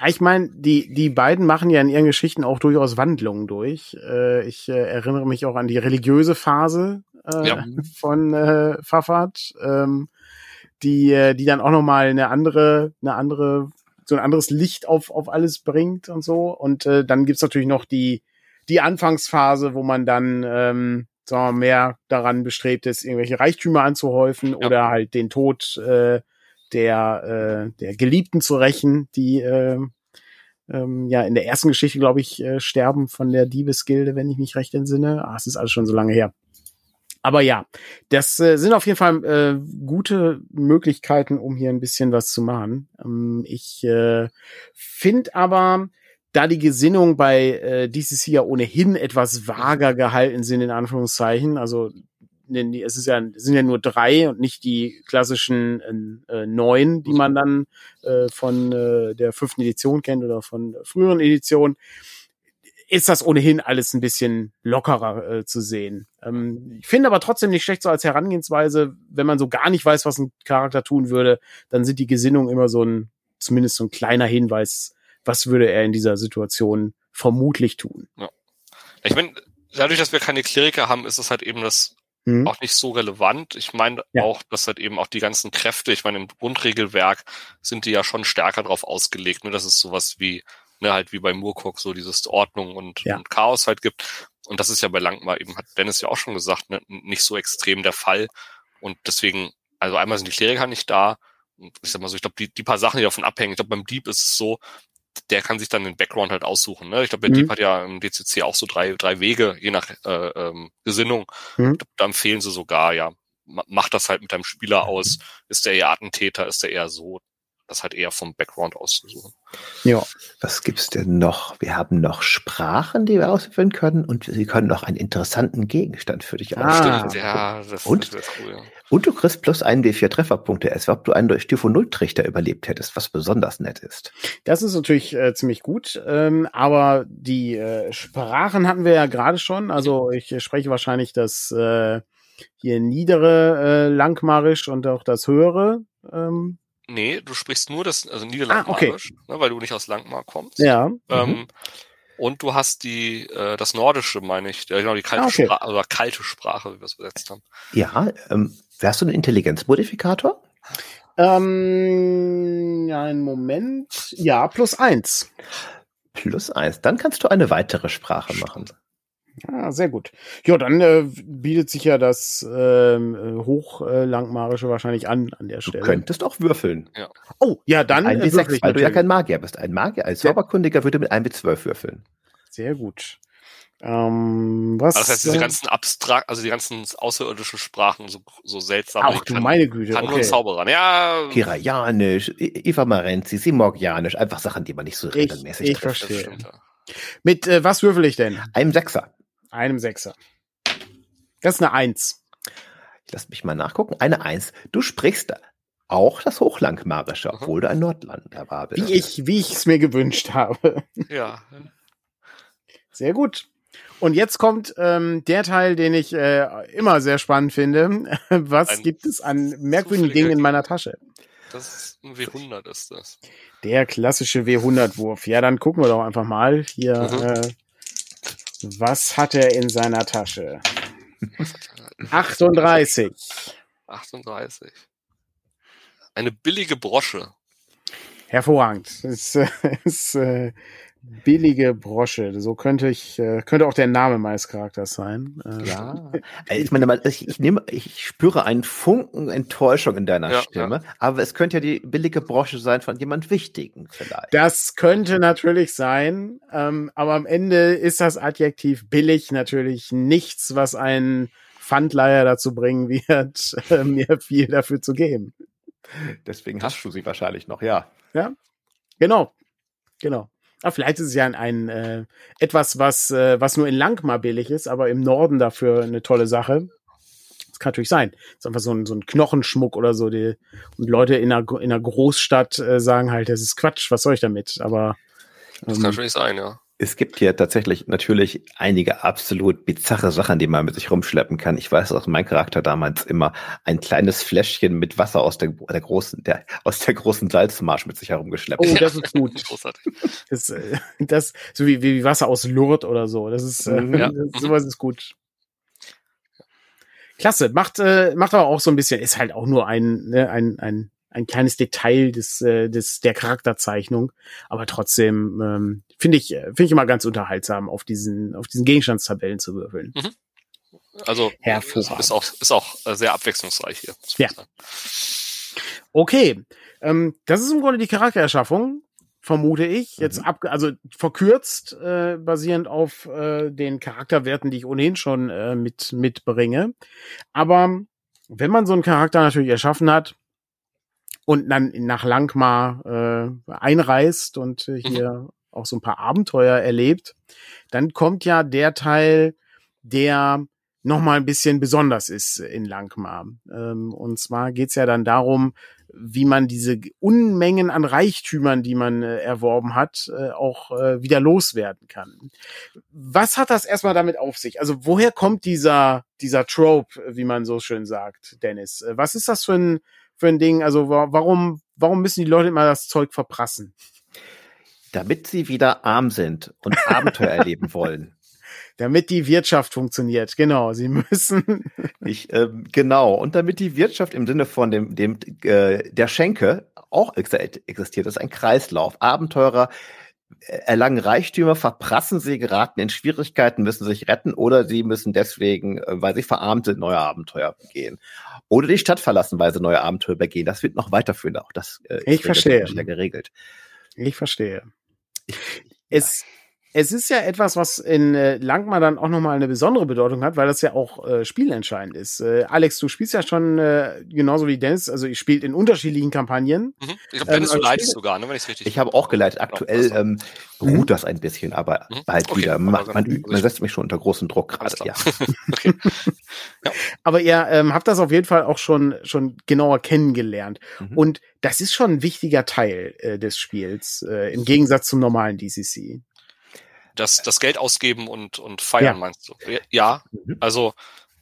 Ja, ich meine, die, die beiden machen ja in ihren Geschichten auch durchaus Wandlungen durch. Äh, ich äh, erinnere mich auch an die religiöse Phase äh, Ja. von äh, Pfaffert, ähm, die, äh, die dann auch nochmal eine andere, eine andere, so ein anderes Licht auf, auf alles bringt und so. Und äh, dann gibt's natürlich noch die, die Anfangsphase, wo man dann ähm, sagen wir, mehr daran bestrebt ist, irgendwelche Reichtümer anzuhäufen Ja. oder halt den Tod äh, der, äh, der Geliebten zu rächen, die äh, ähm, ja in der ersten Geschichte, glaube ich, äh, sterben von der Diebesgilde, wenn ich mich recht entsinne. Ah, es ist alles schon so lange her. Aber ja, das äh, sind auf jeden Fall äh, gute Möglichkeiten, um hier ein bisschen was zu machen. Ähm, ich äh, finde aber, da die Gesinnung bei äh, DCC ja ohnehin etwas vager gehalten sind, in Anführungszeichen, also es ist ja, sind ja nur drei und nicht die klassischen äh, äh, neun, die man dann äh, von äh, der fünften Edition kennt oder von früheren Editionen, ist das ohnehin alles ein bisschen lockerer äh, zu sehen. Ähm, ich finde aber trotzdem nicht schlecht so als Herangehensweise, wenn man so gar nicht weiß, was ein Charakter tun würde, dann sind die Gesinnungen immer so ein, zumindest so ein kleiner Hinweis, was würde er in dieser Situation vermutlich tun. Ich meine, dadurch, dass wir keine Kleriker haben, ist es halt eben das Hm? auch nicht so relevant. Ich meine Ja. auch, dass halt eben auch die ganzen Kräfte, ich meine, im Grundregelwerk sind die ja schon stärker darauf ausgelegt. Ne? Das ist sowas wie ne, halt wie bei Murkock so dieses Ordnung und, Ja. und Chaos halt gibt. Und das ist ja bei Langmar eben, hat Dennis ja auch schon gesagt, ne, nicht so extrem der Fall. Und deswegen, also einmal sind die Kleriker nicht da. Ich sag mal so, ich glaube, die, die paar Sachen, die davon abhängen, ich glaube, beim Dieb ist es so, der kann sich dann den Background halt aussuchen. Ne? Ich glaube, der Mhm. Dieb hat ja im DCC auch so drei, drei Wege, je nach äh, ähm, Gesinnung. Mhm. Da empfehlen sie sogar, ja, ma- mach das halt mit deinem Spieler aus. Ist der eher Attentäter, ist der eher so? Das halt eher vom Background auszusuchen. Ja. Was gibt's denn noch? Wir haben noch Sprachen, die wir ausführen können und sie können noch einen interessanten Gegenstand für dich Ah. ausstellen. Ja, das, Und? das cool, ja. Und du kriegst plus einen D4 Trefferpunkte, als ob du einen durch Stufe 0 Trichter überlebt hättest, was besonders nett ist. Das ist natürlich äh, ziemlich gut, ähm, aber die äh, Sprachen hatten wir ja gerade schon. Also ich spreche wahrscheinlich das äh, hier niedere äh, Langmarisch und auch das höhere. Ähm, Nee, du sprichst nur das, also Ah, Niederlandmarisch, ne, weil du nicht aus Langmar kommst. ja. Ähm, und du hast die, äh, das Nordische, meine ich, ja, genau, die kalte Ah, okay. Sprache, oder kalte Sprache, wie wir es übersetzt haben. Ja, ähm, wärst du ein Intelligenzmodifikator? Ähm, ja, einen Moment. Ja, plus eins. Plus eins. Dann kannst du eine weitere Sprache machen. Ah, sehr gut. Ja, dann äh, bietet sich ja das ähm, äh, Hochlangmarische wahrscheinlich an an der Du Stelle. könntest auch würfeln. Oh, ja, dann Ein äh, würfel W6, ich weil du ja kein Magier bist. Ein Magier, als Ja. Zauberkundiger würde mit einem W12 würfeln. Sehr gut. Ähm, was? Also das heißt, diese äh, ganzen abstrakt, also die ganzen außerirdischen Sprachen, so, so seltsam. Ach du meine Güte. kann nur Okay. ein Zauberer. Ja, Kirayanisch, Ivamarensis, Simorgianisch, einfach Sachen, die man nicht so Ich- regelmäßig ich trifft. verstehe. stimmt. Ja. Mit äh, was würfel ich denn? Einem Sechser. Einem Sechser. Das ist eine Eins. Lass mich mal nachgucken. Eine Eins. Du sprichst auch das Hochlangmarische, Mhm. obwohl du ein Nordlander bist. Wie ich, wie ich es mir gewünscht habe. ja. Sehr gut. Und jetzt kommt ähm, der Teil, den ich äh, immer sehr spannend finde. Was Ein gibt es an merkwürdigen Dingen in meiner Tasche? Das ist ein W100 ist das. Der klassische W100-Wurf. Ja, dann gucken wir doch einfach mal hier. Mhm. Äh, was hat er in seiner Tasche? 38. 38. Eine billige Brosche. Hervorragend. Das ist, ist äh, billige Brosche. So könnte ich, äh, könnte auch der Name meines Charakters sein. Äh, Ja. Äh, Ich meine, mal, ich, ich nehme, ich spüre einen Funken Enttäuschung in deiner Ja, Stimme, aber es könnte ja die billige Brosche sein von jemand Wichtigen vielleicht. Das könnte natürlich sein, ähm, aber am Ende ist das Adjektiv billig natürlich nichts, was einen Pfandleiher dazu bringen wird, äh, mir viel dafür zu geben. Deswegen hast du sie wahrscheinlich noch, ja. Genau, genau. Aber vielleicht ist es ja ein, ein äh, etwas, was, äh, was nur in Langmar billig ist, aber im Norden dafür eine tolle Sache. Das kann natürlich sein. Das ist einfach so ein, so ein Knochenschmuck oder so. Die, und Leute in einer, in einer Großstadt äh, sagen halt, das ist Quatsch, was soll ich damit? Aber Das ähm, kann natürlich sein, ja. Es gibt hier tatsächlich natürlich einige absolut bizarre Sachen, die man mit sich rumschleppen kann. Ich weiß, dass mein Charakter damals immer ein kleines Fläschchen mit Wasser aus der, der großen, der, aus der großen Salzmarsch mit sich herumgeschleppt Oh, hat. das ist gut. Großartig. Das, äh, das so wie, wie Wasser aus Lourdes oder so. Das ist, äh, Mhm. Ja. das, sowas ist gut. Klasse, macht, äh, macht aber auch so ein bisschen, ist halt auch nur ein, ne, ein, ein, ein kleines Detail des, äh, des, der Charakterzeichnung. Aber trotzdem, ähm, finde ich, äh, finde ich immer ganz unterhaltsam, auf diesen, auf diesen Gegenstandstabellen zu würfeln. Also Hervorragend. ist auch, ist auch äh, sehr abwechslungsreich hier. Ja. sagen. Okay, ähm, das ist im Grunde die Charaktererschaffung, vermute ich. Jetzt ab, also verkürzt, äh, basierend auf äh, den Charakterwerten, die ich ohnehin schon äh, mit mitbringe. Aber wenn man so einen Charakter natürlich erschaffen hat und dann nach Langmar äh, einreist und äh, hier auch so ein paar Abenteuer erlebt, dann kommt ja der Teil, der noch mal ein bisschen besonders ist in Langmar. Ähm, und zwar geht's ja dann darum, wie man diese Unmengen an Reichtümern, die man äh, erworben hat, äh, auch äh, wieder loswerden kann. Was hat das erstmal damit auf sich? Also woher kommt dieser dieser Trope, wie man so schön sagt, Dennis? Äh, Was ist das für ein für ein Ding? Also wa warum warum müssen die Leute immer das Zeug verprassen? Damit sie wieder arm sind und Abenteuer erleben wollen. Damit die Wirtschaft funktioniert. Genau, sie müssen Ich, ähm, genau. Und damit die Wirtschaft im Sinne von dem, dem äh, der Schenke auch ex existiert, ist ein Kreislauf. Abenteurer erlangen Reichtümer, verprassen sie, geraten in Schwierigkeiten, müssen sich retten oder sie müssen deswegen, äh, weil sie verarmt sind, neue Abenteuer begehen. Oder die Stadt verlassen, weil sie neue Abenteuer begehen. Das wird noch weiterführend. Auch das äh, ich verstehe. geregelt. Ich verstehe. Es, es ist ja etwas, was in äh, Langmar dann auch nochmal eine besondere Bedeutung hat, weil das ja auch äh, spielentscheidend ist. Äh, Alex, du spielst ja schon äh, genauso wie Dennis, also ich spiele in unterschiedlichen Kampagnen. Mhm. Ich glaube, Dennis, ähm, du leitest sogar, ne, wenn ich richtig Ich habe auch geleitet. Aktuell ähm, beruht mhm. das ein bisschen, aber mhm. bald okay. wieder. Man, man, man, setzt mich schon unter großen Druck gerade, ja. okay. ja. Aber ihr ähm, habt das auf jeden Fall auch schon, schon genauer kennengelernt. Mhm. Und das ist schon ein wichtiger Teil äh, des Spiels, äh, im Gegensatz zum normalen DCC das, das Geld ausgeben und, und feiern, ja. meinst du? Ja, mhm. also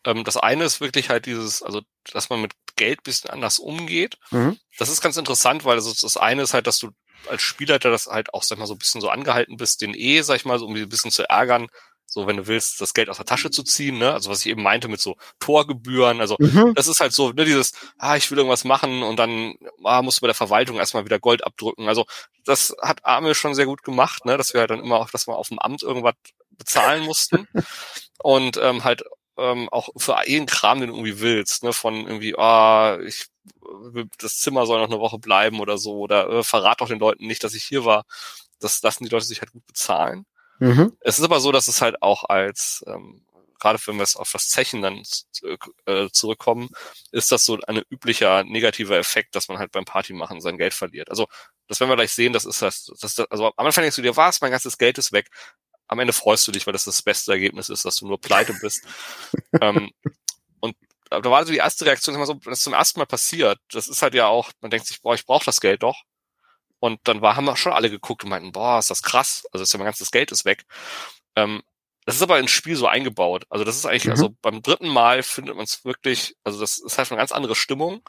ähm, das eine ist wirklich halt dieses, also dass man mit Geld bisschen anders umgeht. Mhm. Das ist ganz interessant, weil also das eine ist halt, dass du als Spielleiter das halt auch, sag mal, so ein bisschen so angehalten bist, den eh, sag ich mal, so um die ein bisschen zu ärgern, so wenn du willst, das Geld aus der Tasche zu ziehen, ne? Also was ich eben meinte mit so Torgebühren, also mhm. das ist halt so, ne, dieses, ah, ich will irgendwas machen und dann ah, musst du bei der Verwaltung erstmal wieder Gold abdrücken. Also das hat Amel schon sehr gut gemacht, ne? Dass wir halt dann immer, dass wir auf dem Amt irgendwas bezahlen mussten. und ähm, halt ähm, auch für jeden Kram, den du irgendwie willst, ne? Von irgendwie, ah, ich das Zimmer soll noch eine Woche bleiben oder so, oder äh, verrat doch den Leuten nicht, dass ich hier war. Das lassen die Leute sich halt gut bezahlen. Mhm. Es ist aber so, dass es halt auch als, ähm, gerade wenn wir es auf das Zechen dann äh, zurückkommen, ist das so ein üblicher negativer Effekt, dass man halt beim Party machen sein Geld verliert. Also das werden wir gleich sehen, das ist das, das, das also am Anfang denkst du dir, was, mein ganzes Geld ist weg. Am Ende freust du dich, weil das das beste Ergebnis ist, dass du nur pleite bist. ähm, und da war so die erste Reaktion, immer so, wenn das zum ersten Mal passiert, das ist halt ja auch, man denkt sich, boah, ich brauche das Geld doch. Und dann war, haben wir schon alle geguckt und meinten, boah, ist das krass. Also ist ja mein ganzes Geld ist weg. Ähm, das ist aber ins Spiel so eingebaut. Also das ist eigentlich, mhm. also beim dritten Mal findet man es wirklich, also das ist halt eine ganz andere Stimmung.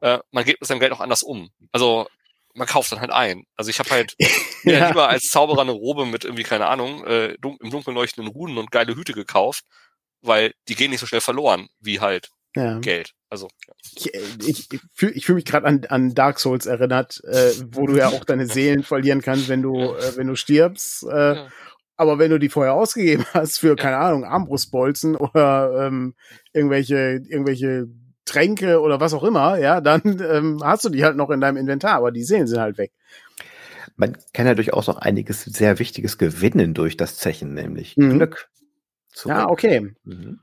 Äh, man geht mit seinem Geld auch anders um. Also man kauft dann halt ein. Also ich habe halt ja. lieber als Zauberer eine Robe mit irgendwie, keine Ahnung, äh, im Dunkeln leuchtenden Runen und geile Hüte gekauft, weil die gehen nicht so schnell verloren wie halt ja. Geld. Also ja. ich, äh, ich, ich fühle ich fühl mich gerade an, an Dark Souls erinnert, äh, wo du ja auch deine Seelen verlieren kannst, wenn du äh, wenn du stirbst. Äh, ja. Aber wenn du die vorher ausgegeben hast für keine Ahnung Armbrustbolzen oder ähm, irgendwelche irgendwelche Tränke oder was auch immer, ja, dann ähm, hast du die halt noch in deinem Inventar, aber die Seelen sind halt weg. Man kann ja durchaus auch einiges sehr Wichtiges gewinnen durch das Zechen, nämlich mhm. Glück. Zurück. Ja, okay. Mhm.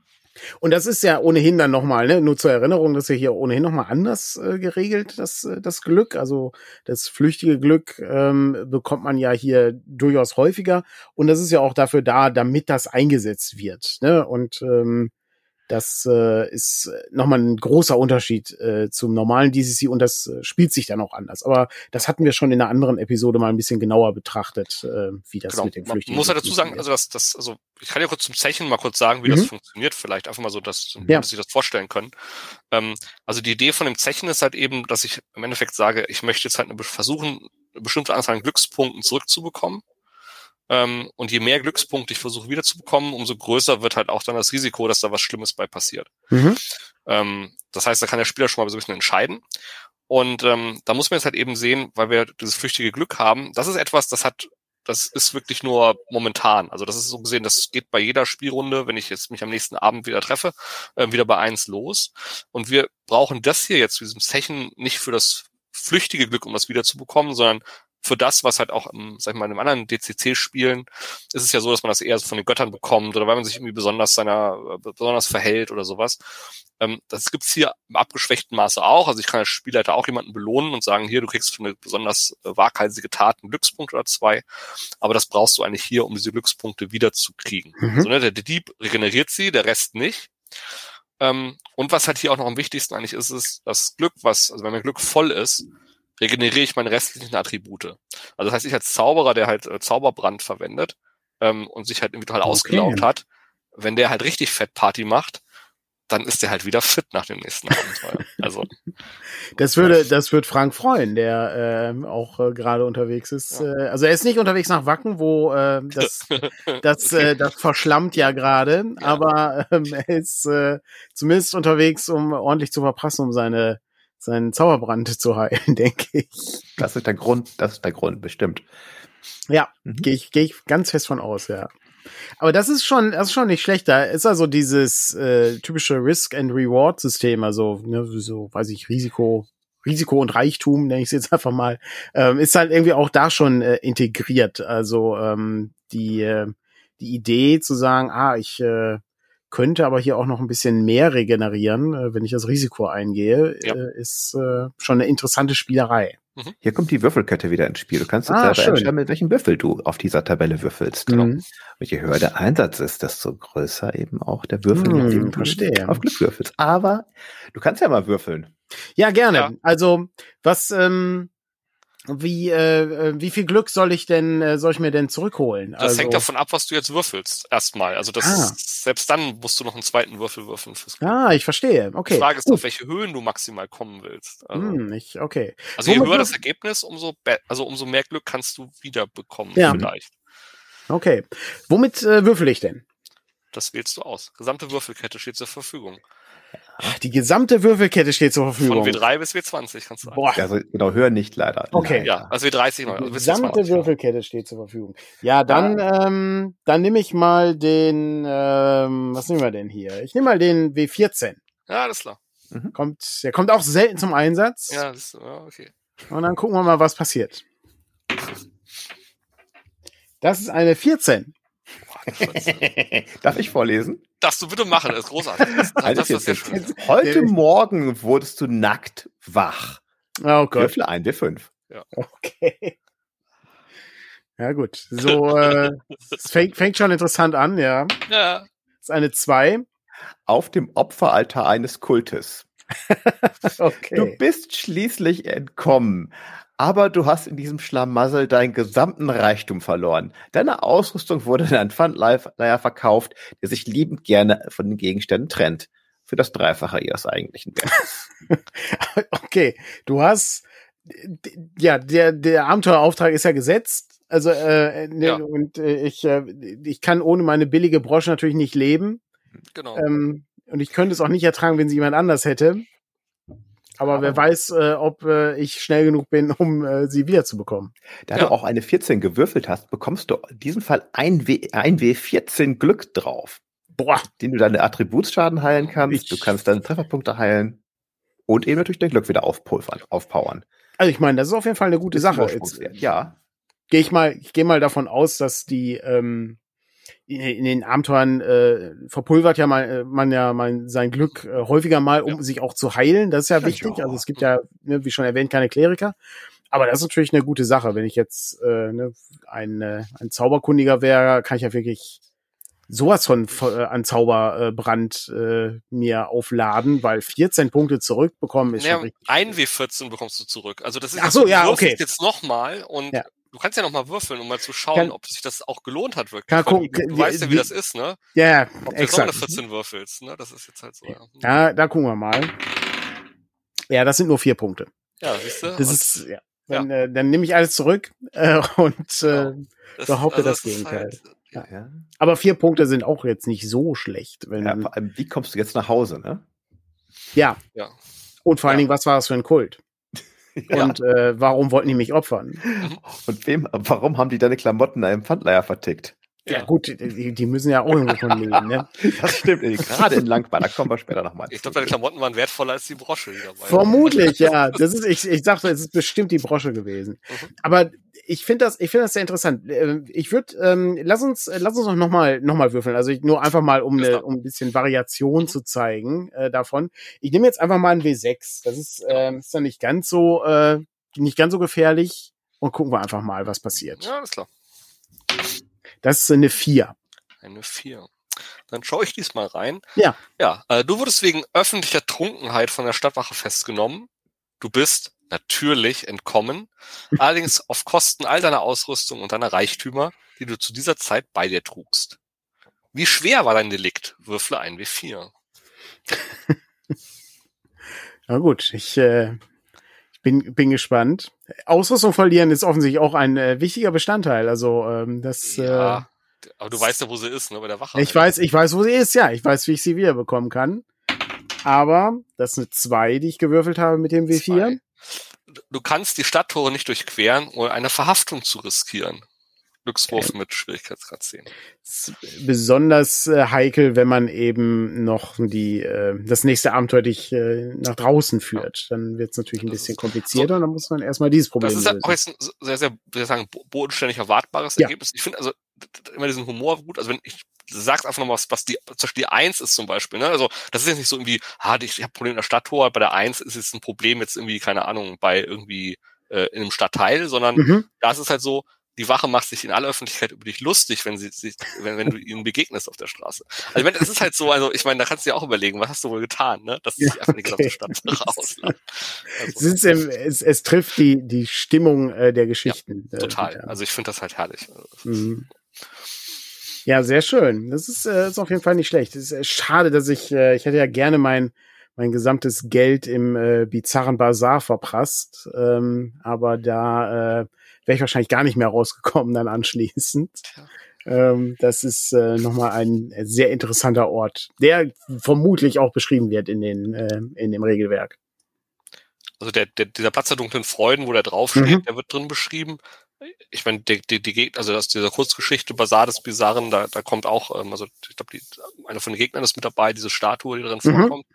Und das ist ja ohnehin dann nochmal, ne, nur zur Erinnerung, das ist ja hier ohnehin nochmal anders äh, geregelt, das, äh, das Glück. Also das flüchtige Glück ähm, bekommt man ja hier durchaus häufiger. Und das ist ja auch dafür da, damit das eingesetzt wird. Ne? Und ähm, das äh, ist nochmal ein großer Unterschied äh, zum normalen DCC und das äh, spielt sich dann auch anders. Aber das hatten wir schon in einer anderen Episode mal ein bisschen genauer betrachtet, äh, wie das genau. mit dem Flüchtlingen. Man muss ja dazu sagen, also das, das, also ich kann ja kurz zum Zechen mal kurz sagen, wie mhm. das funktioniert, vielleicht einfach mal so, dass, ja. dass Sie das vorstellen können. Ähm, also die Idee von dem Zechen ist halt eben, dass ich im Endeffekt sage, ich möchte jetzt halt eine, versuchen, eine bestimmte Anzahl an Glückspunkten zurückzubekommen ähm, und je mehr Glückspunkte ich versuche wiederzubekommen, umso größer wird halt auch dann das Risiko, dass da was Schlimmes bei passiert. Mhm. Ähm, das heißt, da kann der Spieler schon mal so ein bisschen entscheiden. Und ähm, da muss man jetzt halt eben sehen, weil wir dieses flüchtige Glück haben, das ist etwas, das hat, das ist wirklich nur momentan. Also das ist so gesehen, das geht bei jeder Spielrunde, wenn ich jetzt mich am nächsten Abend wieder treffe, äh, wieder bei eins los. Und wir brauchen das hier jetzt, diesem Zechen, nicht für das flüchtige Glück, um das wiederzubekommen, sondern für das, was halt auch, im, sag ich mal, in einem anderen DCC-Spielen ist es ja so, dass man das eher von den Göttern bekommt oder weil man sich irgendwie besonders seiner, äh, besonders verhält oder sowas. Ähm, das gibt's hier im abgeschwächten Maße auch. Also ich kann als Spielleiter auch jemanden belohnen und sagen, hier, du kriegst für eine besonders äh, waghalsige Tat einen Glückspunkt oder zwei. Aber das brauchst du eigentlich hier, um diese Glückspunkte wiederzukriegen. Mhm. Also, ne, der, der Dieb regeneriert sie, der Rest nicht. Ähm, und was halt hier auch noch am wichtigsten eigentlich ist, ist das Glück, was, also wenn mein Glück voll ist, regeneriere ich meine restlichen Attribute. Also das heißt, ich als Zauberer, der halt äh, Zauberbrand verwendet ähm, und sich halt irgendwie total okay. ausgelaugt hat, wenn der halt richtig Fett Party macht, dann ist der halt wieder fit nach dem nächsten Abenteuer. Also das würde, das wird Frank freuen, der äh, auch äh, gerade unterwegs ist. Ja. Äh, also er ist nicht unterwegs nach Wacken, wo äh, das, das, äh, das verschlammt ja gerade, ja. aber ähm, er ist äh, zumindest unterwegs, um ordentlich zu verpassen, um seine seinen Zauberbrand zu heilen, denke ich. Das ist der Grund, das ist der Grund, bestimmt. Ja, Mhm. gehe ich, geh ich ganz fest von aus, ja. Aber das ist schon, das ist schon nicht schlecht. Da ist also dieses äh, typische Risk and Reward System, also ne, so, weiß ich, Risiko, Risiko und Reichtum, nenne ich es jetzt einfach mal, ähm, ist halt irgendwie auch da schon äh, integriert. Also ähm, die äh, die Idee zu sagen, ah, ich äh, könnte aber hier auch noch ein bisschen mehr regenerieren, äh, wenn ich das Risiko eingehe, Ja. äh, ist äh, schon eine interessante Spielerei. Hier kommt die Würfelkette wieder ins Spiel. Du kannst jetzt Ah, selber entscheiden, mit welchem Würfel du auf dieser Tabelle würfelst. Mhm. Und je höher der Einsatz ist, desto größer eben auch der Würfel, Hm, mit dem du verstehe. auf Glück würfelst. Aber du kannst ja mal würfeln. Ja, gerne. Ja. Also, was, ähm, wie, äh, äh, wie viel Glück soll ich denn, äh, soll ich mir denn zurückholen? Das also, hängt davon ab, was du jetzt würfelst. Erstmal. Also das Ah. selbst dann musst du noch einen zweiten Würfel würfeln fürs Glück. Ah, ich verstehe. Die Okay. Frage ist, Gut. auf welche Höhen du maximal kommen willst. Also, Hm, ich, okay. also je Womit höher das Ergebnis, umso also umso mehr Glück kannst du wieder bekommen. Ja. Vielleicht. Okay. Womit äh, würfel ich denn? Das wählst du aus. Gesamte Würfelkette steht zur Verfügung. Die gesamte Würfelkette steht zur Verfügung. Von W3 bis W20 kannst du Boah. Also genau, höher nicht leider. Okay. Nein. Ja, also W30 mal. Die Also gesamte W20, ja. Würfelkette steht zur Verfügung. Ja, dann, ähm, dann nehme ich mal den, ähm, was nehmen wir denn hier? Ich nehme mal den W14. Ja, alles klar. Kommt, der kommt auch selten zum Einsatz. Ja, das, ja okay. Und dann gucken wir mal, was passiert. Das ist eine 14. Darf ich vorlesen? Darfst du bitte machen, das ist großartig. Das, das, Eine das ist sehr 14. schön. Heute Morgen wurdest du nackt wach. Oh Gott. Würfel ein, W5. Okay. Ja, gut. So, äh, es fängt, fängt schon interessant an, ja. Ja, Das ist eine 2. Auf dem Opferaltar eines Kultes. Okay. Du bist schließlich entkommen. Aber du hast in diesem Schlamassel deinen gesamten Reichtum verloren. Deine Ausrüstung wurde in einen Pfandleiher verkauft, der sich liebend gerne von den Gegenständen trennt. Für das Dreifache ihres eigentlichen Wertes. Okay. Du hast, ja, der, der Abenteuerauftrag ist ja gesetzt. Also, äh, ne, Ja. und äh, ich, äh, ich kann ohne meine billige Brosche natürlich nicht leben. genau. Ähm, und ich könnte es auch nicht ertragen, wenn sie jemand anders hätte. Aber wer weiß, äh, ob äh, ich schnell genug bin, um äh, sie wiederzubekommen. Da Ja. du auch eine 14 gewürfelt hast, bekommst du in diesem Fall ein, w, ein W14 Glück drauf, Boah, den du deine Attributsschaden heilen kannst. Ich- Du kannst deine Trefferpunkte heilen und eben natürlich dein Glück wieder aufpulvern, aufpowern. also ich meine, das ist auf jeden Fall eine gute Sache. Jetzt. Ja, gehe ich mal, ich gehe mal davon aus, dass die ähm, in, den Abenteuern äh, verpulvert ja mal äh, man ja mal sein Glück äh, häufiger mal, um Ja. sich auch zu heilen. Das ist ja Ja, wichtig. Also es gibt ja, ne, wie schon erwähnt, keine Kleriker. Aber das ist natürlich eine gute Sache. Wenn ich jetzt äh, ne, ein, äh, ein Zauberkundiger wäre, kann ich ja wirklich sowas von äh, an Zauberbrand äh, mir aufladen, weil 14 Punkte zurückbekommen ist Naja, schon richtig. ein W14 bekommst du zurück. Also das ist Ach so, du ja, okay. jetzt nochmal und Ja. Du kannst ja noch mal würfeln, um mal zu schauen, Kann- ob sich das auch gelohnt hat wirklich. Kann gucken, du, du wie- weißt ja, wie wie- das ist, ne? Ja, Ob du jetzt noch eine exakt. 14 würfelst, ne? Das ist jetzt halt so. Ja, Ja, da gucken wir mal. Ja, das sind nur vier Punkte. ja siehst du? Das Und ist, ja. Dann, äh, dann nehme ich alles zurück äh, und äh, das, behaupte das ist Gegenteil. halt- Ja. ja. aber vier Punkte sind auch jetzt nicht so schlecht. Wenn, ja. ja, Vor allem, wie kommst du jetzt nach Hause, ne? Ja. Und vor allen Ja. Dingen, was war das für ein Kult? Ja. Und äh, warum wollten die mich opfern? Und wem, warum haben die deine Klamotten da im Pfandleiher vertickt? Ja, Ja. gut, die, die müssen ja auch irgendwo von leben, ne? Das stimmt, gerade in Langbar, da kommen wir später nochmal. Ich glaube, deine Klamotten waren wertvoller als die Brosche, die dabei. Vermutlich, ja. Das ist, ich, ich dachte, es ist bestimmt die Brosche gewesen. Mhm. Aber ich finde das, ich finde das sehr interessant. Ähm, Ich würde, ähm, lass uns, äh, lass uns noch mal, noch mal würfeln. Also ich, nur einfach mal, um, klar. um ein bisschen Variation Mhm. zu zeigen äh, davon. Ich nehme jetzt einfach mal ein W6. Das ist, ähm, ist dann nicht ganz so, äh, nicht ganz so gefährlich. Und gucken wir einfach mal, was passiert. Ja, alles klar. Das ist eine 4. Eine 4. Dann schaue ich diesmal rein. Ja. Ja, äh, du wurdest wegen öffentlicher Trunkenheit von der Stadtwache festgenommen. Du bist natürlich entkommen, allerdings auf Kosten all deiner Ausrüstung und deiner Reichtümer, die du zu dieser Zeit bei dir trugst. Wie schwer war dein Delikt? Würfle ein W4. Na gut, ich, äh, ich bin, bin gespannt. Ausrüstung verlieren ist offensichtlich auch ein äh, wichtiger Bestandteil. Also ähm, das. Äh, Ja, aber du weißt ja, wo sie ist, ne? Bei der Wache. Ich weiß, ich weiß, wo sie ist, ja. Ich weiß, wie ich sie wiederbekommen kann. Aber das ist eine 2, die ich gewürfelt habe mit dem W4. Zwei. Du kannst die Stadttore nicht durchqueren, ohne eine Verhaftung zu riskieren. Glückswurf mit Schwierigkeitsgrad 10. Besonders äh, heikel, wenn man eben noch die äh, das nächste Abenteuer dich äh, nach draußen führt. Dann wird es natürlich ein bisschen komplizierter so, und dann muss man erstmal dieses Problem lösen. Das ist ja auch jetzt ein sehr, sehr, sehr sagen, bodenständig erwartbares ja. Ergebnis. Ich finde also immer diesen Humor gut. Also wenn ich sagst einfach noch was, was die, zum Beispiel die Eins ist zum Beispiel, ne? Also das ist jetzt nicht so irgendwie, ah, ich, ich habe Problem in der Stadttor, bei der Eins ist jetzt ein Problem jetzt irgendwie, keine Ahnung, bei irgendwie äh, in einem Stadtteil, sondern mhm. da ist halt so, die Wache macht sich in aller Öffentlichkeit über dich lustig, wenn sie sich, wenn, wenn du ihnen begegnest auf der Straße. Also ich meine, es ist halt so, also ich meine, da kannst du dir auch überlegen, was hast du wohl getan, ne? Dass ja, einfach nicht okay. auf der Stadt raus. Ne? Also, es, es, es trifft die, die Stimmung äh, der Geschichten. Ja, total. Äh, also ich finde das halt herrlich. Mhm. Ja, sehr schön. Das ist, äh, ist auf jeden Fall nicht schlecht. Es ist äh, schade, dass ich, äh, ich hätte ja gerne mein, mein gesamtes Geld im äh, bizarren Bazar verprasst. Ähm, aber da äh, wäre ich wahrscheinlich gar nicht mehr rausgekommen dann anschließend. Ähm, das ist äh, nochmal ein sehr interessanter Ort, der vermutlich auch beschrieben wird in, den, äh, in dem Regelwerk. Also der, der, dieser Platz der dunklen Freuden, wo der draufsteht, mhm. der wird drin beschrieben. Ich meine, die, die, die Gegner, also aus dieser Kurzgeschichte Basar des Bizarren, da, da kommt auch, ähm, also ich glaube, einer von den Gegnern ist mit dabei, diese Statue, die drin mhm. vorkommt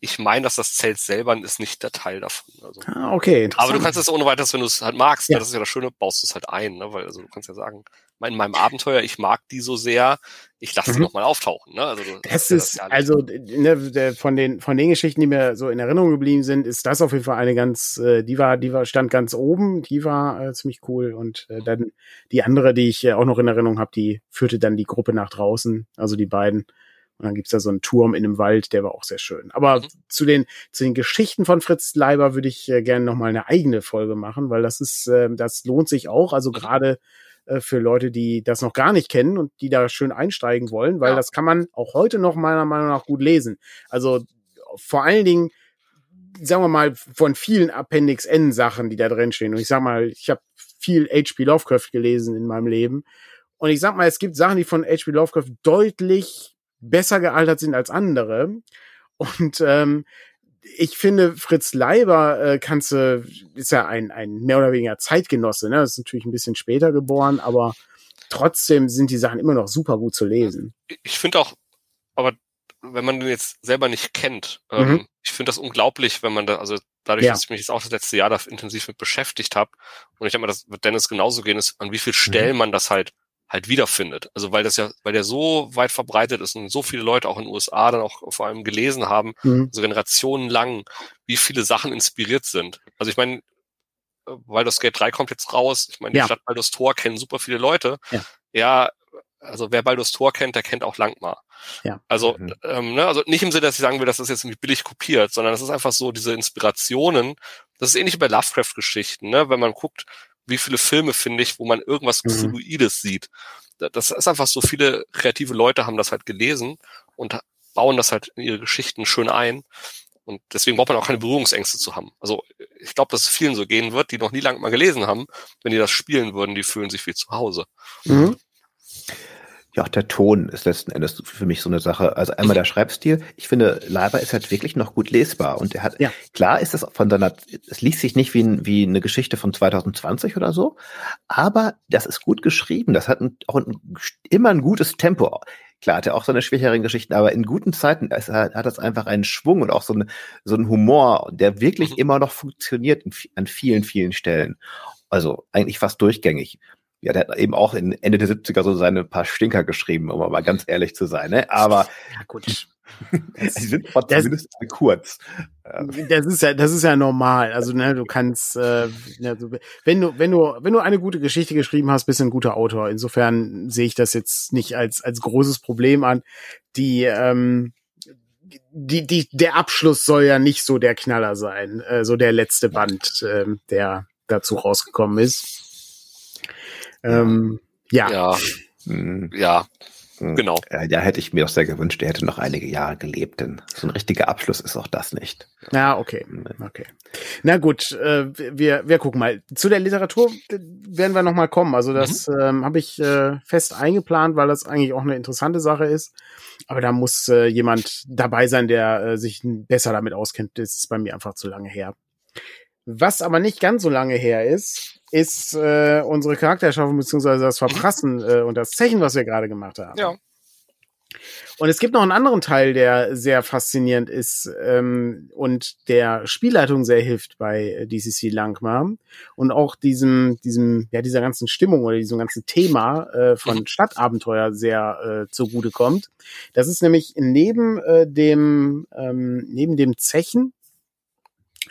ich meine, dass das Zelt selber ist nicht der Teil davon. Also. Ah, okay, Aber du kannst es ohne weiteres, wenn du es halt magst, ja. das ist ja das Schöne, baust du es halt ein, ne? Weil also du kannst ja sagen, in meinem Abenteuer, ich mag die so sehr, ich lasse mhm. die nochmal auftauchen. Ne? Also, das, das ist, ja also ne, der, von den von den Geschichten, die mir so in Erinnerung geblieben sind, ist das auf jeden Fall eine ganz, äh, die war, die war stand ganz oben, die war äh, ziemlich cool und äh, dann die andere, die ich äh, auch noch in Erinnerung habe, die führte dann die Gruppe nach draußen, also die beiden. Und dann gibt's da so einen Turm in einem Wald, der war auch sehr schön. Aber mhm. zu den zu den Geschichten von Fritz Leiber würde ich äh, gerne noch mal eine eigene Folge machen, weil das ist äh, das lohnt sich auch. Also mhm. gerade äh, für Leute, die das noch gar nicht kennen und die da schön einsteigen wollen, weil ja. das kann man auch heute noch meiner Meinung nach gut lesen. Also vor allen Dingen sagen wir mal, von vielen Appendix N Sachen, die da drin stehen. Und ich sag mal, ich habe viel H.P. Lovecraft gelesen in meinem Leben. Und ich sag mal, es gibt Sachen, die von H.P. Lovecraft deutlich besser gealtert sind als andere. Und ähm, ich finde, Fritz Leiber äh, kannst du, ist ja ein, ein mehr oder weniger Zeitgenosse, ne? Das ist natürlich ein bisschen später geboren, aber trotzdem sind die Sachen immer noch super gut zu lesen. Ich finde auch, aber wenn man den jetzt selber nicht kennt, ähm, mhm. ich finde das unglaublich, wenn man da, also dadurch, ja. dass ich mich jetzt auch das letzte Jahr da intensiv mit beschäftigt habe, und ich denke mal, das wird Dennis genauso gehen, ist, an wie viel Stellen mhm. man das halt halt wiederfindet. Also weil das ja, weil der so weit verbreitet ist und so viele Leute auch in den USA dann auch vor allem gelesen haben, mhm. so Generationen lang, wie viele Sachen inspiriert sind. Also ich meine, Baldur's Gate 3 kommt jetzt raus. Ich meine, die ja. Stadt Baldur's Tor kennen super viele Leute. Ja. ja, also wer Baldur's Tor kennt, der kennt auch Langmar. Ja. Also, mhm. ähm, ne, also nicht im Sinne, dass ich sagen will, dass das jetzt irgendwie billig kopiert, sondern das ist einfach so diese Inspirationen. Das ist ähnlich wie bei Lovecraft-Geschichten, ne? Wenn man guckt, wie viele Filme finde ich, wo man irgendwas mhm. sieht. Das ist einfach so, viele kreative Leute haben das halt gelesen und bauen das halt in ihre Geschichten schön ein. Und deswegen braucht man auch keine Berührungsängste zu haben. Also ich glaube, dass es vielen so gehen wird, die noch nie lange mal gelesen haben, wenn die das spielen würden, die fühlen sich wie zu Hause. Mhm ja, auch der Ton ist letzten Endes für mich so eine Sache. Also einmal der Schreibstil. Ich finde, Leiber ist halt wirklich noch gut lesbar. Und er hat, ja. klar ist das von seiner, es liest sich nicht wie, ein, wie eine Geschichte von 2020 oder so, aber das ist gut geschrieben. Das hat ein, auch ein, immer ein gutes Tempo. Klar hat er auch seine schwächeren Geschichten, aber in guten Zeiten hat, hat das einfach einen Schwung und auch so, eine, so einen Humor, der wirklich mhm. immer noch funktioniert an vielen, vielen Stellen. Also eigentlich fast durchgängig ja, der hat eben auch in Ende der 70er so seine paar Stinker geschrieben, um mal ganz ehrlich zu sein. Ne? Aber ja, gut. Sie sind aber zumindest das, kurz. Das ist ja, das ist ja normal. Also ne, du kannst, äh, wenn du, wenn du, wenn du eine gute Geschichte geschrieben hast, bist du ein guter Autor. Insofern sehe ich das jetzt nicht als als großes Problem an. Die, ähm, die, die, der Abschluss soll ja nicht so der Knaller sein, äh, so der letzte Band, äh, der dazu rausgekommen ist. Ähm, ja. Ja. Mhm. Ja. Mhm. Genau. Ja, hätte ich mir doch sehr gewünscht, er hätte noch einige Jahre gelebt, denn so ein richtiger Abschluss ist auch das nicht. Ja, okay. Okay. Na gut, äh, wir, wir gucken mal. Zu der Literatur werden wir nochmal kommen. Also das mhm. ähm, habe ich äh, fest eingeplant, weil das eigentlich auch eine interessante Sache ist. Aber da muss äh, jemand dabei sein, der äh, sich besser damit auskennt. Das ist bei mir einfach zu lange her. Was aber nicht ganz so lange her ist, ist äh, unsere Charakterschaffung beziehungsweise das Verprassen äh, und das Zechen, was wir gerade gemacht haben. Ja. Und es gibt noch einen anderen Teil, der sehr faszinierend ist ähm, und der Spielleitung sehr hilft bei DCC Langmar und auch diesem, diesem, ja, dieser ganzen Stimmung oder diesem ganzen Thema äh, von Stadtabenteuer sehr äh, zugute kommt. Das ist nämlich neben äh, dem, ähm, neben dem Zechen